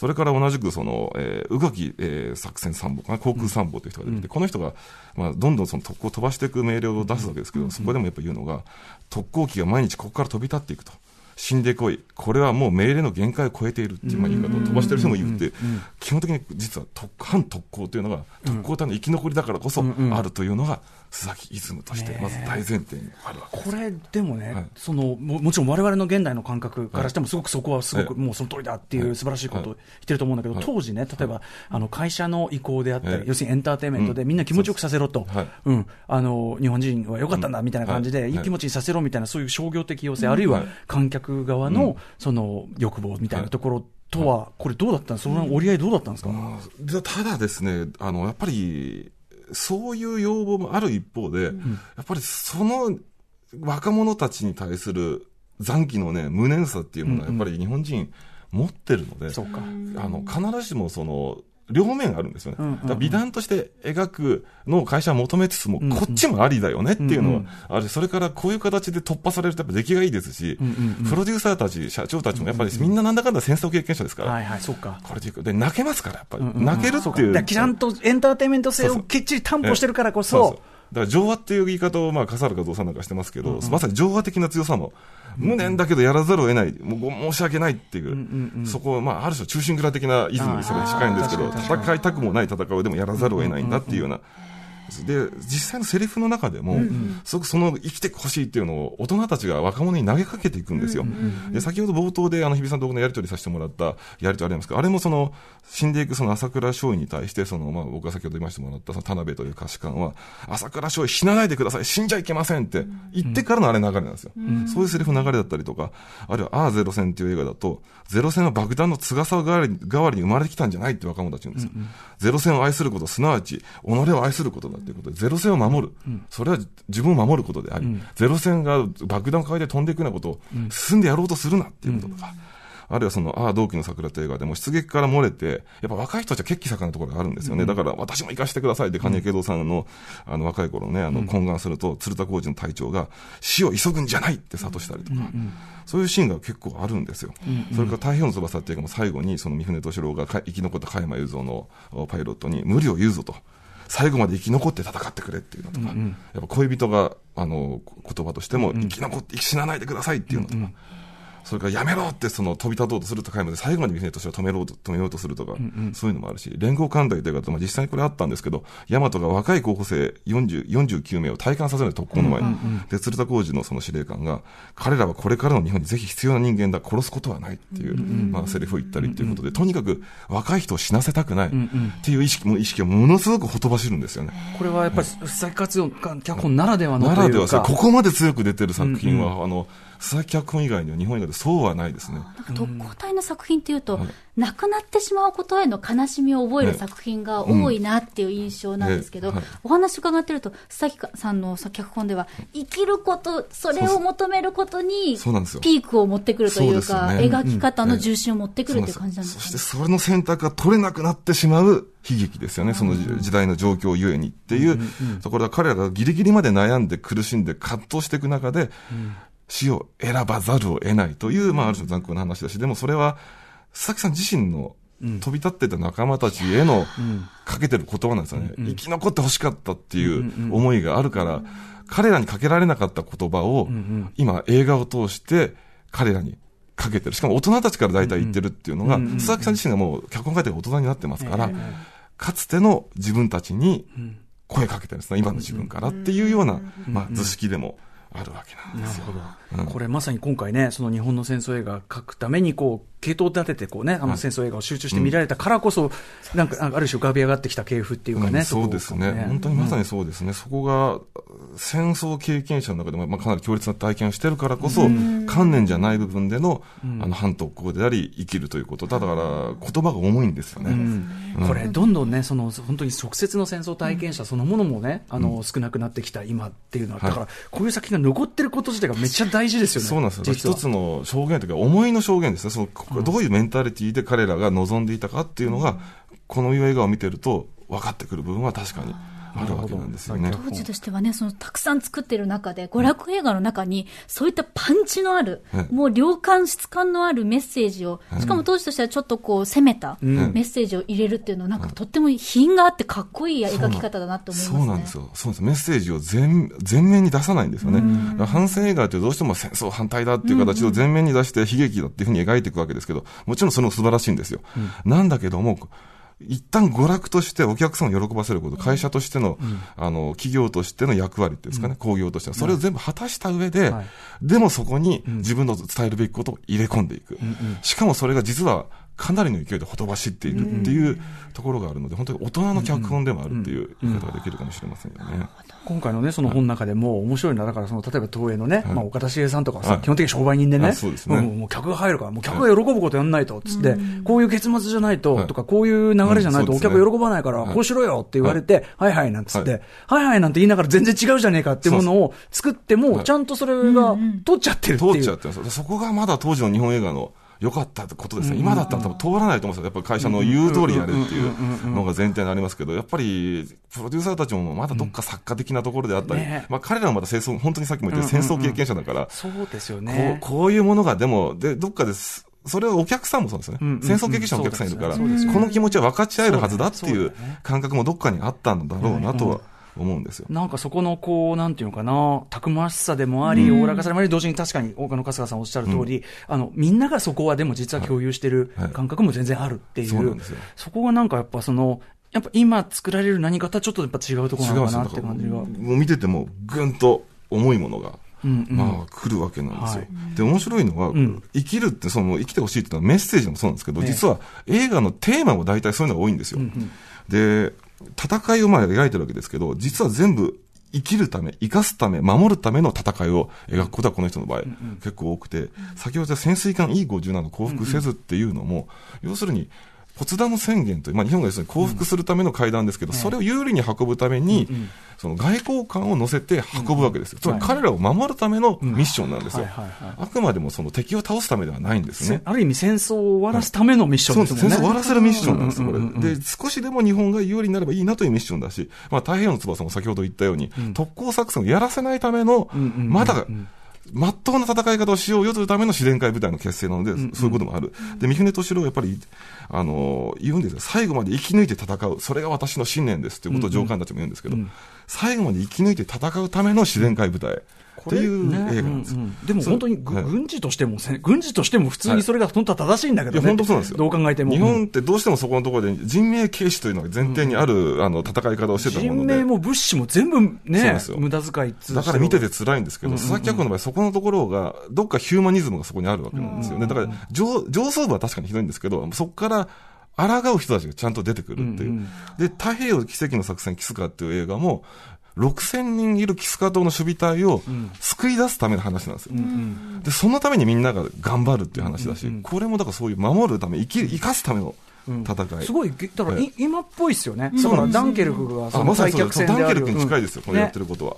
それから同じくその、えー、宇垣、えー、作戦参謀、航空参謀という人が出てきて、この人が、まあ、どんどんその特攻を飛ばしていく命令を出すわけですけど、そこでもやっぱ言うのが、特攻機が毎日ここから飛び立っていくと。死んでこい、これはもう命令の限界を超えているっていうまあ言い方を飛ばしてる人も言って、基本的に実は反特攻というのが、特攻隊の生き残りだからこそあるというのが、須崎イズムとして、まず大前提にあるわけこれ、でもね、はい、そのももちろんわれわれの現代の感覚からしても、すごくそこはすごく、もうその通りだっていう素晴らしいことを言ってると思うんだけど、当時ね、例えば、あの会社の意向であったり、要するにエンターテインメントでみんな気持ちよくさせろと、うん、あの日本人は良かったんだみたいな感じで、い。い気持ちにさせろみたいな、そういう商業的要請、あるいは観客側のその欲望みたいなところとは、これ、どうだったん？ですか、その折り合いどうだったんですか、ただですね、あのやっぱりそういう要望もある一方で、うん、やっぱりその若者たちに対する残機のね、無念さっていうものは、やっぱり日本人、持ってるので、そうか。あの、必ずしもその、両面あるんですよね。うんうんうん。だから美談として描くのを会社は求めつつも、こっちもありだよねっていうのはある、それからこういう形で突破されるとやっぱ出来がいいですし、うんうんうん。プロデューサーたち、社長たちもやっぱりみんななんだかんだ戦争経験者ですか。ら、はいはい、そうか。これでで泣けますから、やっぱり。うんうん泣けるっていう。ちゃんとエンターテインメント性をきっちり担保してるからこそ。うそう。そ、だから情話っていう言い方を、まあ、笠原和夫さんなんかしてますけど、まさに情話的な強さも、無念だけどやらざるを得ない、もうご申し訳ないっていう、んうんそこを、まあ、ある種、中心蔵的なイズムにそれに近いんですけど、戦いたくもない戦いをでもやらざるを得ないんだっていうような。で、実際のセリフの中でも、すごくその生きてほしいっていうのを大人たちが若者に投げかけていくんですよ。で、先ほど冒頭であの日比さんと僕のやり取りさせてもらったやり取りありますけど、あれもその、死んでいくその朝倉松陰に対して、その、まあ僕が先ほど言いましてもらったその田辺という歌詞官は、朝倉松陰死なないでください、死んじゃいけませんって言ってからのあれ流れなんですよ。そういうセリフ流れだったりとか、あるいは、ああゼロ戦っていう映画だと、ゼロ戦は爆弾の翼代わりに代わりに生まれてきたんじゃないって若者たち言うんですよ。ゼロ戦を愛すること、すなわち、己を愛することだということで、ゼロ戦を守る。それは自分を守ることであり、ゼロ戦が爆弾を抱えて飛んでいくようなことを進んでやろうとするなっていうこととか、あるいはその、ああ、同期の桜って映画でも出撃から漏れて、やっぱ若い人たちは血気盛んなところがあるんですよね。だから私も行かせてくださいって、金井慶三さんの、あの、若い頃ね、あの、懇願すると、鶴田浩二の隊長が、死を急ぐんじゃないって諭したりとか、そういうシーンが結構あるんですよ。それから太平洋の翼っていう映画も最後に、その三船敏郎がか生き残った加山雄三のおパイロットに無理を言うぞと。最後まで生き残って戦ってくれっていうのとか、やっぱ恋人が、あの、言葉としても、生き残って死なないでくださいっていうのとか、それからやめろってその飛び立とうとするとかいまで最後まで三船敏郎を止めろうと止めようとするとか、そういうのもあるし、連合艦隊というか、まあ、実際にこれあったんですけど、大和が若い候補生40 49名を体感させない特攻の前に、で、鶴田浩二のその司令官が、彼らはこれからの日本にぜひ必要な人間だ、殺すことはないっていう、まあ、セリフを言ったりっていうことで、とにかく若い人を死なせたくないっていう意識も、意識がものすごくほとばしるんですよね。これはやっぱり、須崎活用脚本ならではのというか。ならではさ、ここまで強く出てる作品は、あの、須崎脚本以外には日本映画でそうはないですね。特攻隊の作品っていうと、亡くなってしまうことへの悲しみを覚える作品が多いなっていう印象なんですけど、お話伺ってると、須崎さんの脚本では、生きること、それを求めることに、そうなんですよ。ピークを持ってくるというか、そうね。描き方の重心を持ってくるっていう感じなんですそして。それの選択が取れなくなってしまう悲劇ですよね、その時代の状況ゆえにっていうところで、彼らがギリギリまで悩んで苦しんで葛藤していく中で、死を選ばざるを得ないという、まあ、ある種の残酷な話だし、でもそれは、佐々木さん自身の飛び立ってた仲間たちへのかけてる言葉なんですよね。生き残ってほしかったっていう思いがあるから、彼らにかけられなかった言葉を、今映画を通して彼らにかけてる。しかも大人たちから大体言ってるっていうのが、佐々木さん自身がもう脚本書いて大人になってますから、かつての自分たちに声かけてるんですね。今の自分からっていうような、まあ図式でもあるわけなんですよ。これまさに今回ね、その日本の戦争映画描くために、こう、系統を立てて、こうね、あの戦争映画を集中して見られたからこそ、なんか、ある種浮かび上がってきた系譜っていうかね、うんそうですね。本当にまさにそうですね。そこが、戦争経験者の中でも、まあ、かなり強烈な体験をしてるからこそ、観念じゃない部分での、あの、反特攻であり、生きるということ。だから、言葉が重いんですよね。これ、どんどんね、その、本当に直接の戦争体験者そのものもね、あの、少なくなってきた今っていうのは、だから、こういう作品が残ってること自体がめっちゃ大事ですよね。そうなんですよ。一つの証言というか、思いの証言ですね。その、どういうメンタリティで彼らが望んでいたかっていうのが、この映画を見てると分かってくる部分は確かにあるわけなんですよね。当時としてはね、そのたくさん作ってる中で、娯楽映画の中に、そういったパンチのある、はいもう量感、質感のあるメッセージを、しかも当時としてはちょっとこう、攻めたメッセージを入れるっていうのは、なんかとっても品があってかっこいい描き方だなと思いますね。そうなんですよ。そうなんです。メッセージを全、全面に出さないんですよね。反戦映画ってどうしても戦争反対だっていう形を全面に出して悲劇だっていうふうに描いていくわけですけど、もちろんそれも素晴らしいんですよ。なんだけども、一旦娯楽としてお客さんを喜ばせること、会社としての、あの、企業としての役割っていうんですかね、工業としては、それを全部果たした上で、はい。でもそこに自分の伝えるべきことを入れ込んでいく。しかもそれが実は、かなりの勢いでほとばしっているっていうところがあるので、本当に大人の脚本でもあるっていう言い方ができるかもしれませんよね。今回のね、その本の中でも面白いのは、だからその、例えば東映のね、まあ、岡田茂さんとかはさ、はい。基本的に商売人でね、もう客が入るから、もう客が喜ぶことやんないと、つって、こういう結末じゃないと、はい。とか、こういう流れじゃないと、お客喜ばないから、はい。こうしろよって言われて、はい。はいなんつって、ははいはいなんて言いながら全然違うじゃねえかっていうものを作っても、はい。ちゃんとそれが通っちゃってるっていう。通っちゃってます。そこがまだ当時の日本映画の良かったってことですね、今だったら多分通らないと思うんですよ、やっぱり会社の言う通りやれっていうのが前提になりますけど、やっぱりプロデューサーたちもまだどっか作家的なところであったり、ね、まあ、彼らもまだ戦争、本当にさっきも言った戦争経験者だから、そうですよね。こういうものが、でも、でどっかですそれはお客さんもそうですね、戦争経験者のお客さんいるから、この気持ちは分かち合えるはずだっていう感覚もどっかにあったんだろうなとは。思うんですよ。なんかそこのこうなんていうのかなたくましさでもありおおらかさでもあり同時に確かに岡野春日さんおっしゃる通り、うん、あのみんながそこはでも実は共有してる感覚も全然あるっていう、はいはい、そそこがなんかやっぱそのやっぱ今作られる何かとはちょっとやっぱ違うところなのかなって感じが。もう見ててもぐんと重いものがうんうん、まあ、来るわけなんですよ。はい、で、面白いのは、うん、生きるって、その、生きてほしいっていうのはメッセージもそうなんですけど、ね、実は映画のテーマも大体そういうのが多いんですよ。うんうん、で、戦いをまあ描いてるわけですけど、実は全部生きるため、生かすため、守るための戦いを描くことはこの人の場合、結構多くて、先ほど潜水艦 E57 降伏せずっていうのも、要するに、ポツダム宣言という、まあ、日本が要するに降伏するための会談ですけど、それを有利に運ぶために、その外交官を乗せて運ぶわけですよ、つまり彼らを守るためのミッションなんですよ、あくまでもその敵を倒すためではないんですね。ある意味、戦争を終わらすためのミッションですね。戦争を終わらせるミッションなんですよ、これ。で、少しでも日本が有利になればいいなというミッションだし、まあ、太平洋の翼も先ほど言ったように、特攻作戦をやらせないための、まだ、まっとうな戦い方をしようよというための自然界部隊の結成なので、そういうこともある。で、三船敏郎はやっぱり、あの、言うんですよ。最後まで生き抜いて戦う。それが私の信念ですということを上官たちも言うんですけど、最後まで生き抜いて戦うための自然界部隊。っていう映画なんですよ、ねうんうん、でも本当に、はい、軍事としても、軍事としても普通にそれが本当は正しいんだけどね、本当そうなんですよ。どう考えても。日本ってどうしてもそこのところで人命軽視というのが前提にある、うん、あの戦い方をしてたもので。人命も物資も全部ね、無駄遣いだから見てて辛いんですけど、佐々木脚の場合そこのところが、どっかヒューマニズムがそこにあるわけなんですよね。だから上、上層部は確かにひどいんですけど、そこから抗う人たちがちゃんと出てくるっていう。うんうん、で、太平洋奇跡の作戦キスカっていう映画も、6000人いるキスカ島の守備隊を救い出すための話なんですよ。で、そのためにみんなが頑張るっていう話だし、これもだからそういう守るため、生き、生かすための戦い。すごい、だから、今っぽいですよね。だからダンケルクがその再客戦でダンケルクに近いですよ、これやってることは。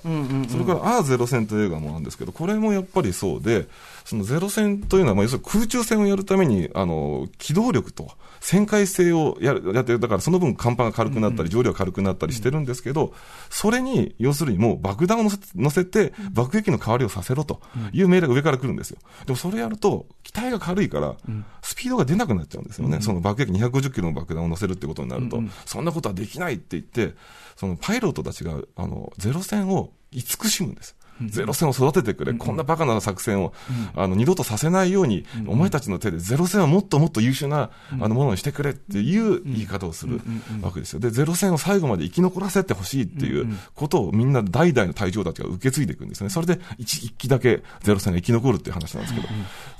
それから、ああゼロ戦という映画もあるんですけど、これもやっぱりそうで、そのゼロ戦というのは、まあ、要するに空中戦をやるために、あの、機動力と、旋回性をやる、やってる、だからその分甲板が軽くなったり、重量が軽くなったりしてるんですけど、それに、要するにもう爆弾を乗せて、爆撃の代わりをさせろという命令が上から来るんですよ。でもそれやると、機体が軽いから、スピードが出なくなっちゃうんですよね。その爆撃250キロの爆弾を乗せるってことになると、そんなことはできないって言って、そのパイロットたちが、あの、ゼロ戦を慈しむんです。ゼロ戦を育ててくれ、こんなバカな作戦を、あの二度とさせないように、お前たちの手でゼロ戦をもっともっと優秀なあのものにしてくれっていう言い方をするわけですよ。で、ゼロ戦を最後まで生き残らせてほしいっていうことをみんな代々の隊長たちが受け継いでいくんですね。それで一一機だけゼロ戦が生き残るっていう話なんですけど、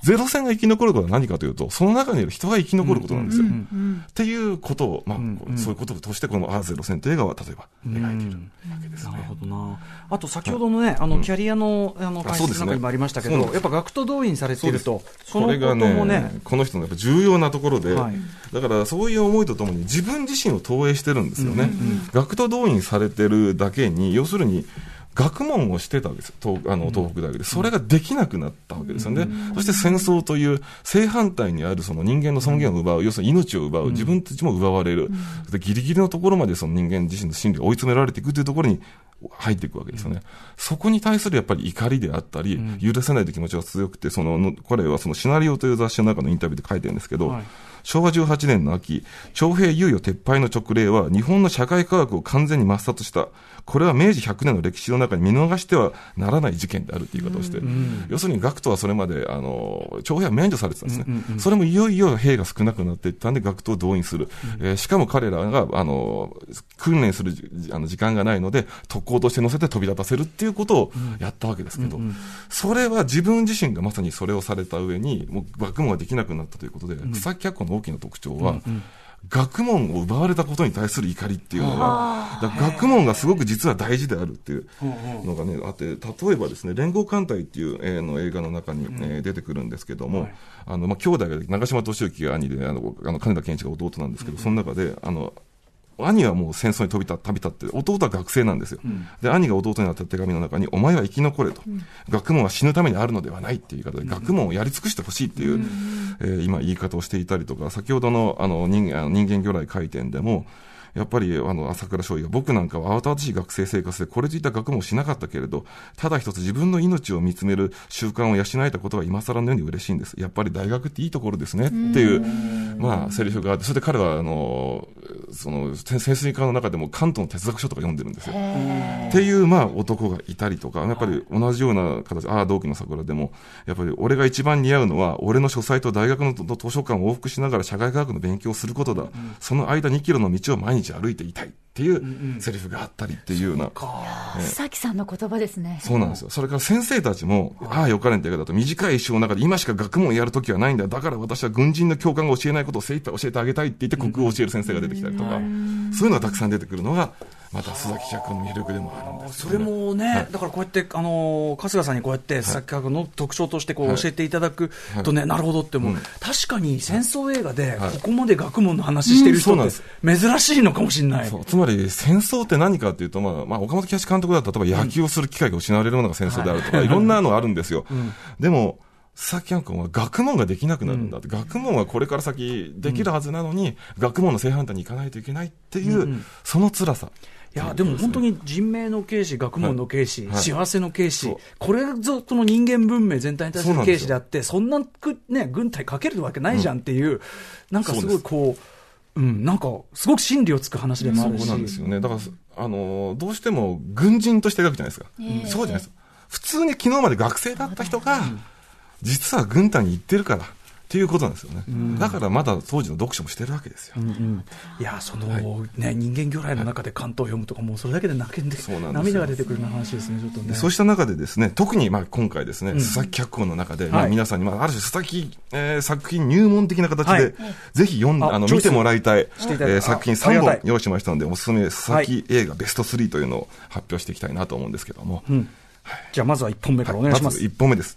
ゼロ戦が生き残ることは何かというと、その中にいる人が生き残ることなんですよ。っていうことを、まあ、そういうことを通して、このアーゼロ戦という映画は例えば描いているわけですね。なるほどな。あと先ほどのね、あの、キャリアの、あの、解説の中にもありましたけど、やっぱ学徒動員されていると。これがね、この人のやっぱ重要なところで、だからそういう思いとともに自分自身を投影してるんですよね。学徒動員されてるだけに、要するに、学問をしてたわけです東あの東北大学で、それができなくなったわけですよ。ね、そして戦争という正反対にあるその人間の尊厳を奪う、要するに命を奪う、自分たちも奪われる、でギリギリのところまでその人間自身の心理が追い詰められていくというところに入っていくわけですよね。そこに対するやっぱり怒りであったり、許せないという気持ちが強くて、その、これはそのシナリオという雑誌の中のインタビューで書いてるんですけど、はい昭和18年の秋、徴兵猶予撤廃の直令は日本の社会科学を完全に抹殺した。これは明治100年の歴史の中に見逃してはならない事件であるという言い方をして、要するに学徒はそれまで、あの、徴兵は免除されてたんですね。それもいよいよ兵が少なくなっていったんで学徒を動員する。えー、しかも彼らが、あの、訓練するあの時間がないので、特攻として乗せて飛び立たせるっていうことをやったわけですけど、それは自分自身がまさにそれをされた上に、もう学問ができなくなったということで、草木脚本の大きな特徴は、学問を奪われたことに対する怒りっていうのが、学問がすごく実は大事であるっていうのがね、あって、例えばですね、連合艦隊っていう、えー、の映画の中に、えー、出てくるんですけども、あの、まあ、兄弟が、長嶋敏之が兄で、あの、あの金田健一が弟なんですけど、その中で、あの、兄はもう戦争に飛び立旅立って、弟は学生なんですよ。で、兄が弟になった手紙の中に、お前は生き残れと。学問は死ぬためにあるのではないっていう言い方で、学問をやり尽くしてほしいっていう、えー今言い方をしていたりとか、先ほどのあの人あの人間魚雷回転でも、やっぱり、あの、朝倉翔が、僕なんかは慌ただしい学生生活で、これといった学問をしなかったけれど、ただ一つ自分の命を見つめる習慣を養えたことが今更のように嬉しいんです。やっぱり大学っていいところですね、っていう、まあ、セリフがあって、それで彼は、あの、その、潜潜水艦の中でも関東の哲学書とか読んでるんですよ。っていう、まあ、男がいたりとか、やっぱり同じような形、ああ、同期の桜でも、やっぱり俺が一番似合うのは、俺の書斎と大学の図書館を往復しながら社会科学の勉強をすることだ。その間2キロの道を毎日歩いていたいっていうセリフがあったりっていうような。須崎さんの言葉ですね。そうなんですよ。それから先生たちも、ああ、よかれんって言うだと、短い一生の中で今しか学問をやるときはないんだ。だから私は軍人の教官が教えないことを精一杯教えてあげたいって言って国語を教える先生が出てきたりとか、そういうのがたくさん出てくるのが、また須崎社君の魅力でもあるんですそれもね、だからこうやって、あの春日さんにこうやって、作家の特徴としてこう教えていただくとね、なるほどって思う、確かに戦争映画で、ここまで学問の話してる人って、珍しいのかもしれない。つまり、戦争って何かっていうと、まあ、まあ、岡本喜八監督だったら、例えば野球をする機会が失われるのが戦争であるとか、い。ろんなのあるんですよ。でも、佐々木君は学問ができなくなるんだって、うん、学問はこれから先できるはずなのに、うん、学問の正反対に行かないといけないっていう、うん、その辛さ。いや、でも本当に人命の軽視、学問の軽視、はい、幸せの軽視、これぞその人間文明全体に対する軽視であって、そんなね、軍隊かけるわけないじゃんっていう、なんかすごいこう、うん、なんか、すごく真理をつく話でもあるし。そうなんですよね。だから、あの、どうしても軍人として描くじゃないですか。そうじゃないですか。普通に昨日まで学生だった人が、実は軍隊に行ってるから。っていうことなんですよね、だからまだ当時の読書もしてるわけですよ。うんうん、いや、その、はい、ね、人間魚雷の中で関東を読むとか、もうそれだけで泣けんで、涙が出てくるような話ですね、ちょっとね。そうした中でですね、特にまあ今回ですね、うん、佐々木脚本の中で、まあ、皆さんに、まあ、ある種佐々木、えー、作品入門的な形で、はい、ぜひ読んあの見てもらいたい、えー、作品3本用意しましたので、おすすめ佐々木映画ベスト3というのを発表していきたいなと思うんですけども。うん。はい、じゃあまずは1本目からお願いします。まず1本目です。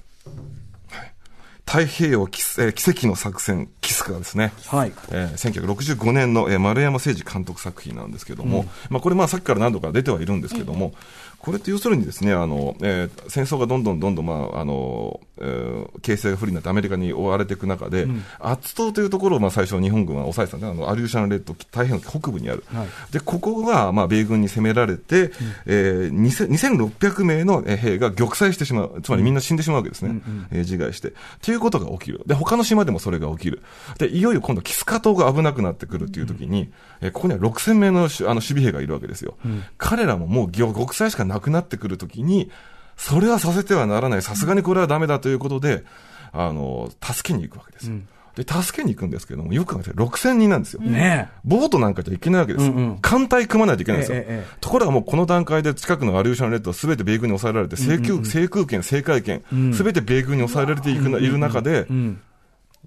太平洋奇,、えー、奇跡の作戦、キスカですね。はい。えー、1965年の、えー、丸山誠二監督作品なんですけども、うん、まあこれまあさっきから何度か出てはいるんですけども、これって要するにですね、あの、えー、戦争がどんどんどんどん、まあ、あの、えー、形勢が不利になってアメリカに追われていく中で、うん、アッツ島というところを、まあ、最初日本軍は抑えてたんで、あの、アリューシャンレッド、太平洋の北部にある。はい、で、ここが、まあ、米軍に攻められて、うん、えー、2600名の兵が玉砕してしまう。つまりみんな死んでしまうわけですね。うん、えー、自害して。っていうことが起きる。で、他の島でもそれが起きる。で、いよいよ今度、キスカ島が危なくなってくるっていう時に、えー、ここには6000名のあの守備兵がいるわけですよ。彼らももう極砕しかなくなってくる時に、それはさせてはならない、さすがにこれはダメだということで、あの、助けに行くわけですよ。うんで、助けに行くんですけども、よく考えて6000人なんですよ。ねボートなんかじゃいけないわけです。うんうん、艦隊組まないといけないんですよ。えええ、ところがもうこの段階で近くのアリューシャンレッドは全て米軍に抑えられて、制空,、制空権、制海権、す、べ、て米軍に抑えられていく、いる中で、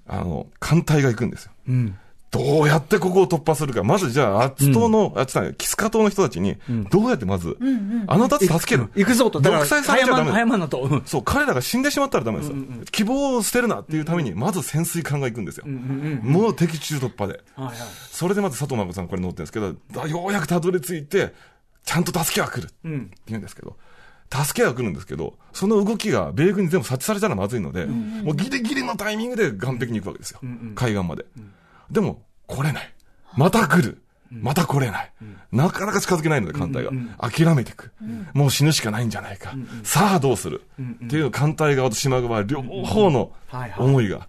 あの、艦隊が行くんですよ。うんどうやってここを突破するか。まずじゃあ、アッツ島の、うん、あっちキスカ島の人たちに、どうやってまず、うんうん、あなたたち助ける。行くぞと。独裁されちゃダメ。早まと。そう、彼らが死んでしまったらダメですよ。うんうん、希望を捨てるなっていうために、まず潜水艦が行くんですよ。うんうんうん、もう敵中突破で。はいはい、それでまず佐藤真子さんこれ乗ってるんですけど、ようやくたどり着いて、ちゃんと助けは来る。って言うんですけど。助けは来るんですけど、その動きが米軍に全部察知されたらまずいので、うんうん、もうギリギリのタイミングで岸壁に行くわけですよ。うんうん、海岸まで。でも、来れない。また来る。また来れない。なかなか近づけないので、艦隊が。諦めていく。もう死ぬしかないんじゃないか。さあどうする？っていう艦隊側と島側両方の思いが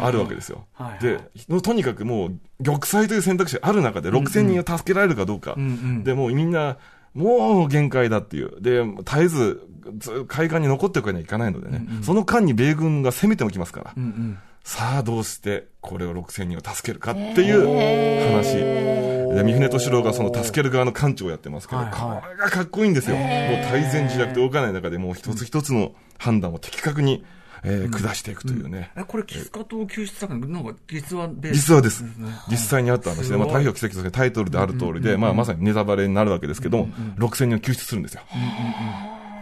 あるわけですよ。で、とにかくもう、玉砕という選択肢がある中で6000人を助けられるかどうか。で、もうみんな、もう限界だっていう。で、絶えず、海岸に残っておくわけにはいかないのでね。その間に米軍が攻めてもきますから。さあどうしてこれを6000人を助けるかっていう話。で三船敏郎がその助ける側の艦長をやってますけど、これがかっこいいんですよ。もう大前自弱で動かない中でもう一つ一つの判断を的確に、えー、下していくというね。え、これ、キスカ島救出作戦、なんか実話で実話です。実際にあった話で、まあ、太平洋奇跡としてタイトルである通りで、まあ、まさにネタバレになるわけですけども、6000人を救出するんですよ。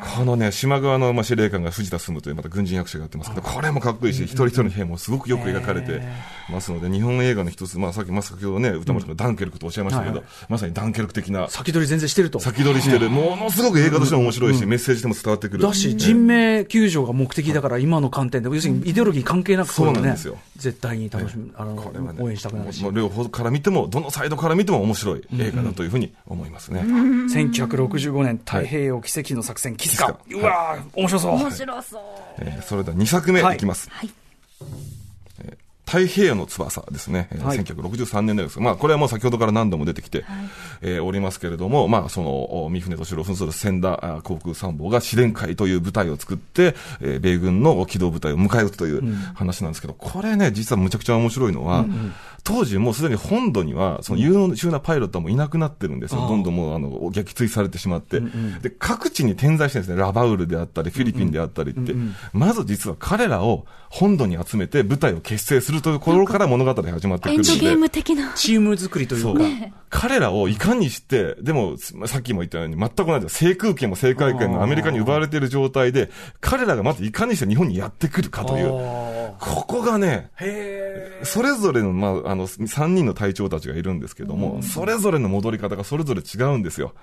このね、島側のまあ司令官が藤田進というまた軍人役者がやってますけど、これもかっこいいし、一人一人の兵もすごくよく描かれてますので、日本映画の一つ、まあさっき、まあ先ほどね、歌丸さんがダンケルクとおっしゃいましたけど、まさにダンケルク的な、先取り全然してると。先取りしてる、ものすごく映画としても面白いし、メッセージでも伝わってくる。だし、人命救助が目的だから、今の観点で、要するにイデオロギー関係なく、そうなんですよ。絶対に楽しみ、あの、応援したくなるし。両方から見ても、どのサイドから見ても面白い映画だというふうに思いますね。1965年、太平洋奇跡の作戦、キスカ。うわ面白そう。面白そう。えそれでは2作目いきます。はい。太平洋の翼ですね、はい、1963年ですまあ、これはもう先ほどから何度も出てきて、はい、えー、おりますけれども、まあ、その、三船敏郎扮する千田航空参謀が試練会という部隊を作って、えー、米軍の機動部隊を迎え撃つという話なんですけど、うん、これね、実はむちゃくちゃ面白いのは、うんうん当時もうすでに本土には、その優秀なパイロットはもういなくなってるんですよ。どんどんもう、あの、撃墜されてしまって、うんうん。で、各地に点在してるんですね。ラバウルであったり、フィリピンであったりって。うんうん、まず実は彼らを本土に集めて部隊を結成するというところから物語が始まってくるんで。エンドゲーム的な。チーム作りというか。ね、彼らをいかにして、でも、さっきも言ったように、全く同じ制空権も制海権もアメリカに奪われている状態で、彼らがまずいかにして日本にやってくるかという。ここがね、それぞれの、まあ、あの、3人の隊長たちがいるんですけども、それぞれの戻り方がそれぞれ違うんですよ。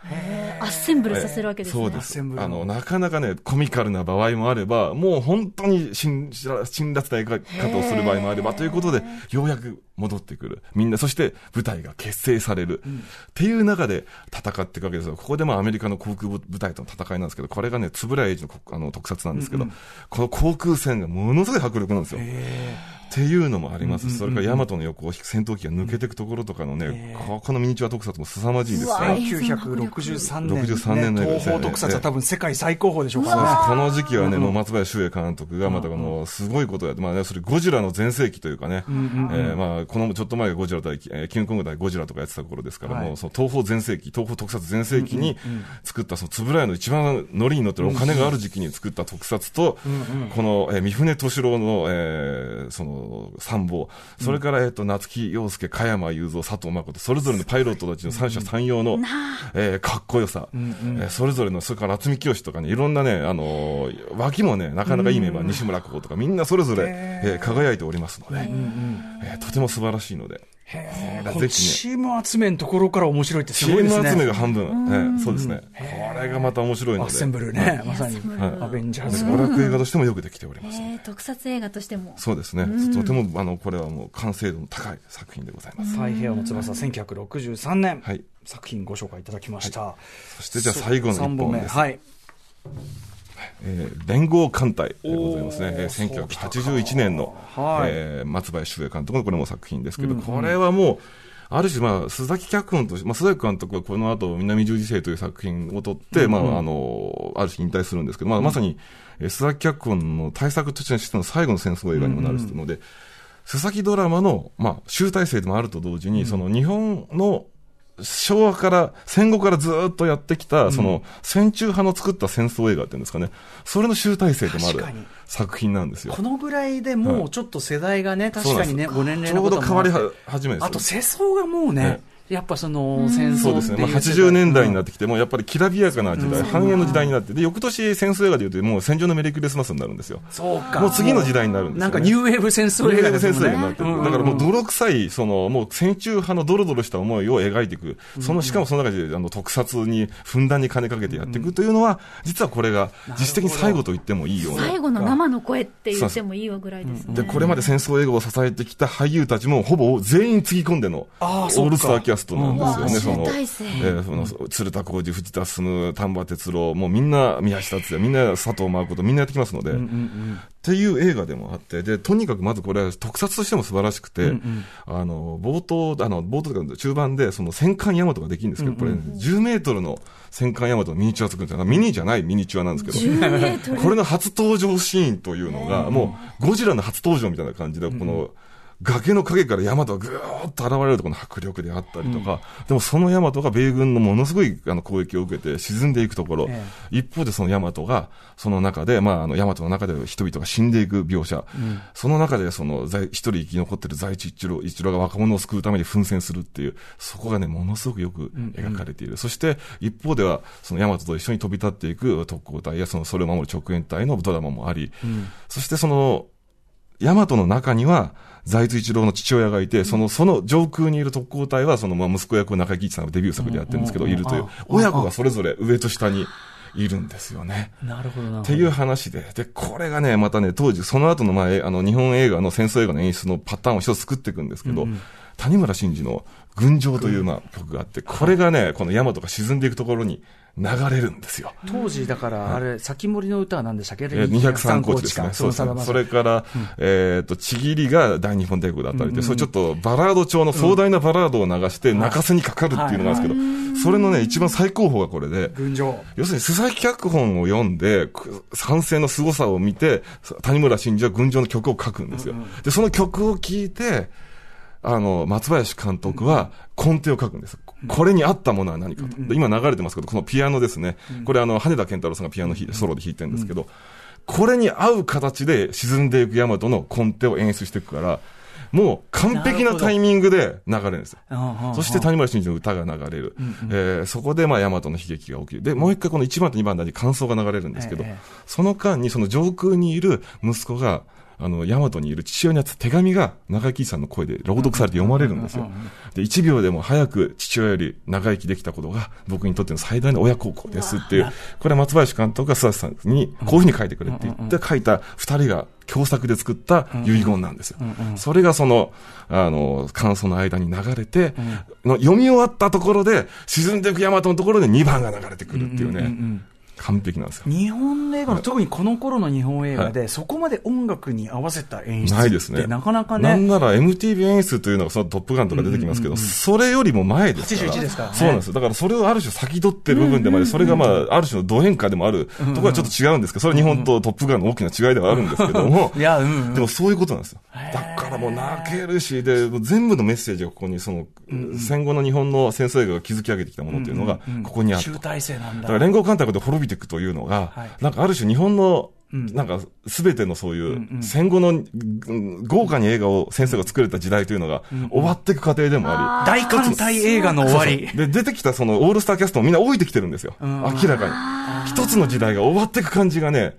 アッセンブルさせるわけですね。そうです。あの、なかなかね、コミカルな場合もあれば、もう本当に辛辛辣な描き方をする場合もあれば、ということで、ようやく戻ってくる。みんな、そして部隊が結成される。うん、っていう中で戦っていくわけですよ。ここでまあアメリカの航空部隊との戦いなんですけど、これがね、円谷英二のあの特撮なんですけど、うんうん、この航空戦がものすごい迫力なんですよ。っていうのもあります。し、それから大和の横を引く戦闘機が抜けていくところとかのね、ここのミニチュア特撮も凄まじいですね。1963年、63年。の東方特撮は多分世界最高峰でしょうかね。この時期はね、もう松林修英監督がまたこの、すごいことやって、まあね、それゴジラの全盛期というかね、えまあ、このちょっと前がゴジラ対、えキングコング対ゴジラとかやってた頃ですから、もうその東方全盛期、東方特撮全盛期に作ったその円谷の一番ノリに乗ってるお金がある時期に作った特撮と、この、え三船敏郎の、えその、参謀、それから、えっ、と、夏木陽介、加山雄三、佐藤誠、それぞれのパイロットたちの三者三様の、えー、かっこよさ、うんうん、えー、それぞれの、それから渥美清とかね、いろんなね、あのー、脇もね、なかなかいいメンバー、西村久保とか、みんなそれぞれ、えー、輝いておりますので、えー、とても素晴らしいので、へえ、ね、チーム集めのところから面白いってすごいですね。チーム集めが半分。えそうですね。これがまた面白いので。アッセンブルね。まさに、アベンジャーズ。娯楽映画としてもよくできております。特撮映画としても。そうですね。とても、あの、これはもう完成度の高い作品でございます。太平洋の翼、1963年。はい。作品ご紹介いただきました。そしてじゃあ最後の一本です。はい。えー、連合艦隊でございますね、えー、1981年の、はい、えー、松林修英監督のこれも作品ですけど、うんうん、これはもう、ある種、まあ、須崎脚本として、まあ、須崎監督はこの後、南十字星という作品を撮って、うんうん、まあ、あの、ある種引退するんですけど、まあ、まさに、須崎脚本の対策としての最後の戦争映画にもなるので、うんうん、須崎ドラマの、まあ、集大成でもあると同時に、うん、その日本の昭和から、戦後からずっとやってきた、その、戦中派の作った戦争映画っていうんですかね、それの集大成でもある作品なんですよ。このぐらいでもうちょっと世代がね、確かにね、ご年齢のちょうど変わり始めあと世相がもうね、やっぱその戦争そうですね、まあ、80年代になってきて、もやっぱりきらびやかな時代、繁栄の時代になって、で翌年戦争映画でいうと、もう戦場のメリークリスマスになるんですよ、そうか。もう次の時代になるんですよ、なんかニューウェーブ戦争映画ですね、になってる、だからもう泥臭い、そのもう戦中派のドロドロした思いを描いていく、そのしかもその中であの特撮にふんだんに金かけてやっていくというのは、実はこれが実質的に最後と言ってもいいよ。うな。最後の生の声って言ってもいいわぐらいですね。で、これまで戦争映画を支えてきた俳優たちも、ほぼ全員つぎ込んでのオールスターキャストなんですよね。ね、その、えー、その、鶴田浩二、藤田進、丹波哲郎、もうみんな、宮下達也、みんな佐藤真子とみんなやってきますので、うんうんうん。っていう映画でもあって、で、とにかくまずこれは特撮としても素晴らしくて、うんうん、あの、冒頭、あの、冒頭というか中盤で、その戦艦ヤマトができるんですけど、うんうん、これ、ね、10メートルの戦艦ヤマトのミニチュア作るんですよ。ミニじゃないミニチュアなんですけど、これの初登場シーンというのが、もう、ゴジラの初登場みたいな感じで、この、崖の影からヤマトがぐーっと現れるところの迫力であったりとか、でもそのヤマトが米軍のものすごいあの攻撃を受けて沈んでいくところ、え一方でそのヤマトが、その中で、まあ、あの、ヤマトの中で人々が死んでいく描写、その中でその在、一人生き残ってる在地一郎、一郎が若者を救うために奮戦するっていう、そこがね、ものすごくよく描かれている。そして、一方では、そのヤマトと一緒に飛び立っていく特攻隊や、その、それを守る直縁隊のドラマもあり、そしてその、ヤマトの中には、財津一郎の父親がいて、その、その上空にいる特攻隊は、その、まあ、息子役を中井貴一さんがデビュー作でやってるんですけど、うんいるという。親子がそれぞれ上と下にいるんですよね。なるほどな。っていう話で。で、これがね、またね、当時、その後の前、あの、日本映画の戦争映画の演出のパターンを一つ作っていくんですけど、谷村新司の群青という、まあ、曲があって、これがね、この大和が沈んでいくところに流れるんですよ。当時、だから、あれ、先森の歌は何でしたっけ？えー203高地ですね。そうですね。それから、えっと、ちぎりが大日本帝国だったりで、それちょっとバラード調の壮大なバラードを流して泣かせにかかるっていうのがあるんですけど、それのね、一番最高峰がこれで、群青。要するに、須崎脚本を読んで、く賛成の凄さを見て、谷村新司は群青の曲を書くんですよ。で、その曲を聴いて、あの、松林監督は根底を書くんです。これに合ったものは何かと。で今流れてますけど、このピアノですね。これあの、羽田健太郎さんがピアノ弾いて、ソロで弾いてるんですけど、これに合う形で沈んでいく大和の根底を演出していくから、もう完璧なタイミングで流れるんですよ。そして谷村新司の歌が流れる。えーそこでまあ大和の悲劇が起きる。で、もう一回この1番と2番に感想が流れるんですけど、ええその間にその上空にいる息子が、あの、大和にいる父親にあった手紙が中井貴一さんの声で朗読されて読まれるんですよ。で、1秒でも早く父親より長生きできたことが僕にとっての最大の親孝行ですっていう、これは松林監督が須崎さんにこういうふうに書いてくれって言って書いた2人が共作で作った遺言なんですよ。それがその、あの、感想の間に流れて、の読み終わったところで、沈んでいく大和のところで2番が流れてくるっていうね、完璧なんですよ。日本映画の、特にこの頃の日本映画で、そこまで音楽に合わせた演出ないですね。なかなかね。なんなら MTV 演出というのがそのトップガンとか出てきますけど、それよりも前ですから。81ですからねそうなんですよ。だからそれをある種先取ってる部分でもあり、それがまあ、ある種のド変化でもあるところはちょっと違うんですけど、それは日本とトップガンの大きな違いではあるんですけども、いや、うんうんでもそういうことなんですよ。だからもう泣けるし、で、全部のメッセージがここに、その、戦後の日本の戦争映画が築き上げてきたものっていうのが、ここにあると。集大成なんだ。だから連合艦隊で滅びていくというのが、はい。なんかある種日本の、なんかすべてのそういう戦後のうん豪華に映画を先生が作れた時代というのが終わっていく過程でもあり、大艦隊映画の終わり。で、出てきたそのオールスターキャストもみんな老いてきてるんですよ。明らかに。一つの時代が終わっていく感じがね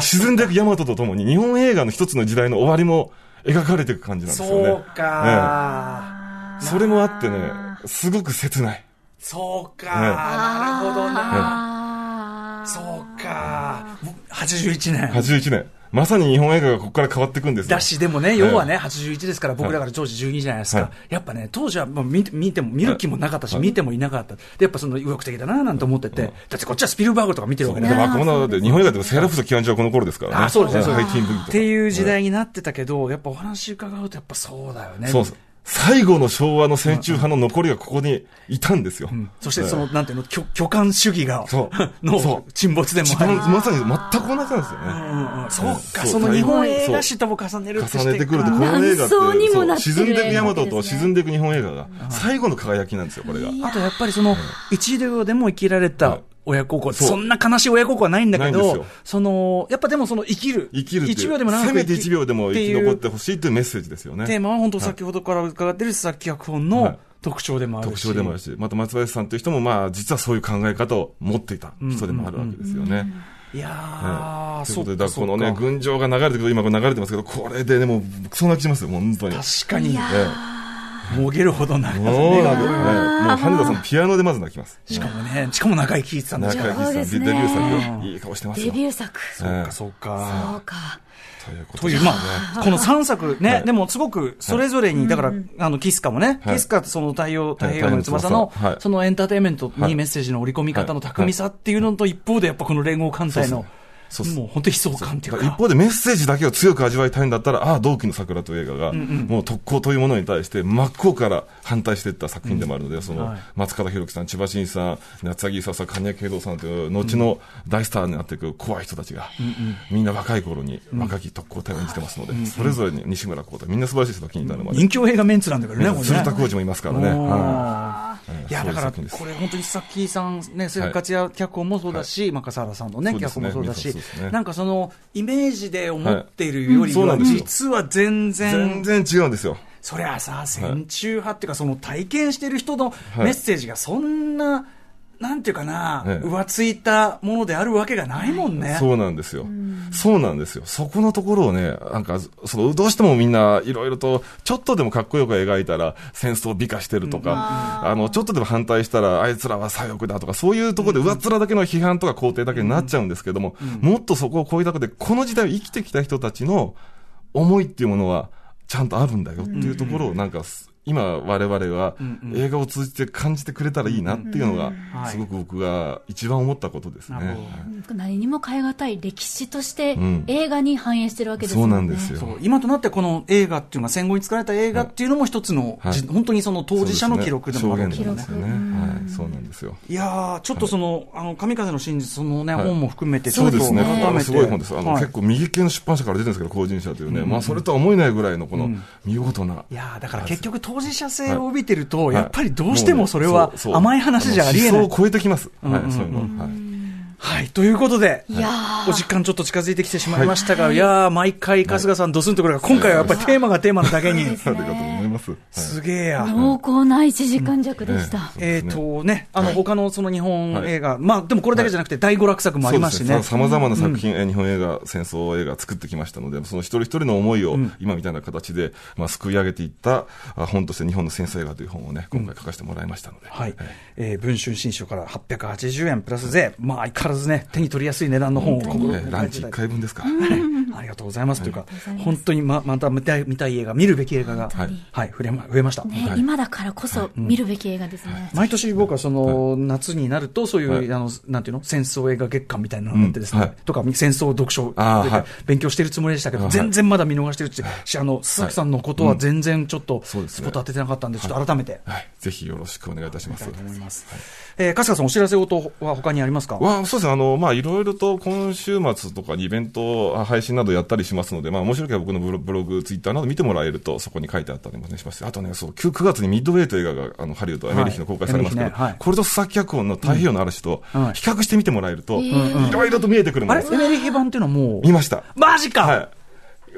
沈んでいく大和とともに日本映画の一つの時代の終わりも描かれていく感じなんですよね。そうか、ええ。それもあってね、すごく切ない。そうか、ねなるほどな。そうか。81年。81年。まさに日本映画がここから変わっていくんですよだし、でもね、要はね、81ですから、僕だから当時12じゃないですか。はいやっぱね、当時はもう見て見ても、見る気もなかったし、見てもいなかった。で、やっぱその、右翼的だななんて思ってて、だってこっちはスピルバーグとか見てるわけね。でも若者で日本映画でもセーラー服装基本上はこの頃ですからね。あ、そうですね、そうハですイティーンブギとかっていう時代になってたけど、やっぱお話伺うと、やっぱそうだよね。そうです。最後の昭和の戦中派の残りがここにいたんですよ。そしてその、なんていうの、巨巨漢主義がそ、う。の沈没でもまさに全く同じなんですよね。うんうんそうか、その日本映画史とも重ねる重ねてくると、こなの映画って、って沈んでいく大和と沈んでいく日本映画が、最後の輝きなんですよ、これが。あとやっぱりその、一両でも生きられたはい親孝行、そんな悲しい親孝行はないんだけどその、やっぱでもその生きる。生きる。一秒でも長くせめて1秒でも生き残っっててほしいというメッセージですよね。テーマは本当先ほどから伺ってる佐々木脚本のはい特徴でもあるし。特徴でもあるし、また松林さんという人も、まあ、実はそういう考え方を持っていた人でもあるわけですよね。いやー、ということで、そうかだこのね、群青が流れてくる、今これ流れてますけど、これでね、もう、そう泣きしますよ、本当に。確かに、えもげるほど泣えかもうなんか、ね、ね。もう羽田さんピアノでまず泣きます。しかもね、しかも中井貴一さんだし中井貴一さん、デそうですね。ビュー作、いい顔してますよ。デビュー作。ええ。そうか。そうか。ということという、まあ、この3作ね、はい。でもすごくそれぞれに、だから、あの、キスカもね、はい。キスカってその太陽、太平洋の翼のはい、そのエンターテインメントはいにメッセージの織り込み方の巧みさっていうのと一方で、やっぱこの連合艦隊の、もう本当に悲壮感っていうか。一方でメッセージだけを強く味わいたいんだったら、ああ、同期の桜という映画が、もう特攻というものに対して真っ向から反対していった作品でもあるので、そのはい、松方弘樹さん、千葉真一さん、夏柳ささん、金谷慶三さんという、後の大スターになっていく怖い人たちが、みんな若い頃に若き特攻隊を演じてますので、それぞれに西村光太、みんな素晴らしい作品になるまで。人気映画メンツなんだからね、鶴田浩二もいますからね。はあー。い。や、だから、これ本当にさっきさんね、鈴木克也脚本もそうだし、まあ笠原さんのね、ね。脚本もそうだしね、なんかその、イメージで思っているよりは、実は全然、全然違うんですよ。そりゃさ、戦中派っていうか、その体験してる人のはい。メッセージがそんな、なんていうかな、ええ。浮ついたものであるわけがないもんね。そうなんですよ。そうなんですよ。そこのところをね、なんか、その、どうしてもみんないろいろと、ちょっとでもかっこよく描いたら、戦争を美化してるとか、あの、ちょっとでも反対したら、あいつらは左翼だとか、そういうところで上っ面だけの批判とか肯定だけになっちゃうんですけども、もっとそこを超えたことで、この時代を生きてきた人たちの思いっていうものは、ちゃんとあるんだよっていうところを、なんか、今我々は映画を通じて感じてくれたらいいなっていうのがはいすごく僕が一番思ったことですね。何にも変え難い歴史としてうん映画に反映してるわけですよね。そうなんですよ。今となってこの映画っていうのは戦後に作られた映画っていうのも一つの、はいじ本当にその当事者の記録でもあるんですよね。はい、そうなんですよ。いやー、ちょっとその、あの、神風の真実、そのね、はい本も含めて、ちょっとそうですね。改めて。すごい本です。あの、はい結構右系の出版社から出てるんですけど、後人社というね。まあ、それとは思えないぐらいのこの見事な。いやーだから結局当事者性を帯びてると、はいやっぱりどうしてもそれは甘い話じゃありえない思。想を超えてきます。はい、そういうの。はい。はい、ということで、いやー。お時間ちょっと近づいてきてしまいましたが、い、やー毎回春日さんドスンとくるが、今回はやっぱりテーマがテーマなだけに、ありがとうございます。はいすげえや。濃厚な1時間弱でした。えっ、とね、あの、他のその日本はい。映画、まあでもこれだけじゃなくて第五落作もありますしね。さまざまな作品、えー日本映画、戦争映画作ってきましたので、その一人一人の思いを今みたいな形で、まあ、すくい上げていったあ本として日本の戦争映画という本をね、今回書かせてもらいましたので。はい。えー文春新書から880円プラス税、まあ相変わらずね、手に取りやすい値段の本をランチ1回分ですから。ありがとうございます。というか本当にま、また見たい、見たい映画、見るべき映画が、はい、増えま、増えました。ね、はい。今だからこそ見るべき映画ですね。毎年僕はその、夏になると、そういう、はい。あの、なんていうの？戦争映画月間みたいなのがあってですね、うん。はい。とか、戦争読書勉強してるつもりでしたけど、はい。全然まだ見逃してるし、あの、須崎さんのことは全然ちょっと、スポット当ててなかったんで、ちょっと改めて、はい。ぜひよろしくお願いいたします。思います。えー、春日さん、お知らせ事は他にありますか？わあそうですね、あの、まあ、いろいろと今週末とかにイベント、あ配信などやったりしますので、まあ、面白ければ僕のブログ、ツイッターなど見てもらえると、そこに書いてあったりも、ね、しますしあとね、そう、9, 9月にミッドウェイという映画が、あの、ハリウッド、アメリカの公開されますけど、はいねはいこれと須崎脚本の太平洋の嵐と、うん比較してみてもらえると、んいろいろと見えてくるもあれのです。エメリヒ版っていうのはもう、見ました。マジか、はい。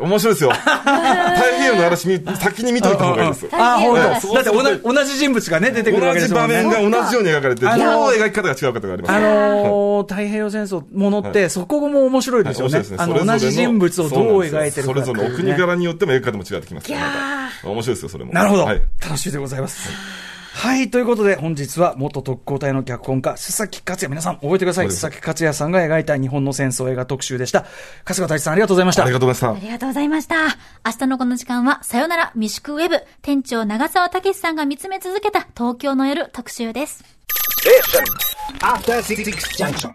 面白いですよ。太平洋の嵐見、先に見といた方がいいです。あー、ほんはいと。だって同じ同じ人物がね、出てくるわけ同じですもんね。場面が同じように描かれて、どう描き方が違うかとかあります。あのー太平洋戦争ものって、そこも面白いですよね。あの、同じ人物をどう描いてるかそれぞれのお国ね柄によっても描き方も違ってきます面白いですよ、それも。なるほど、はい。楽しみでございます。はい。ということで、本日は元特攻隊の脚本家、須崎克也。皆さん覚えてください。須崎克也さんが描いた日本の戦争映画特集でした。春日大地さんありがとうございましたあり。がとうございましたあ。りがとうございました。明日のこの時間は、さよなら未宿ウェブ、店長長澤武さんが見つめ続けた東京の夜特集です。After Junction.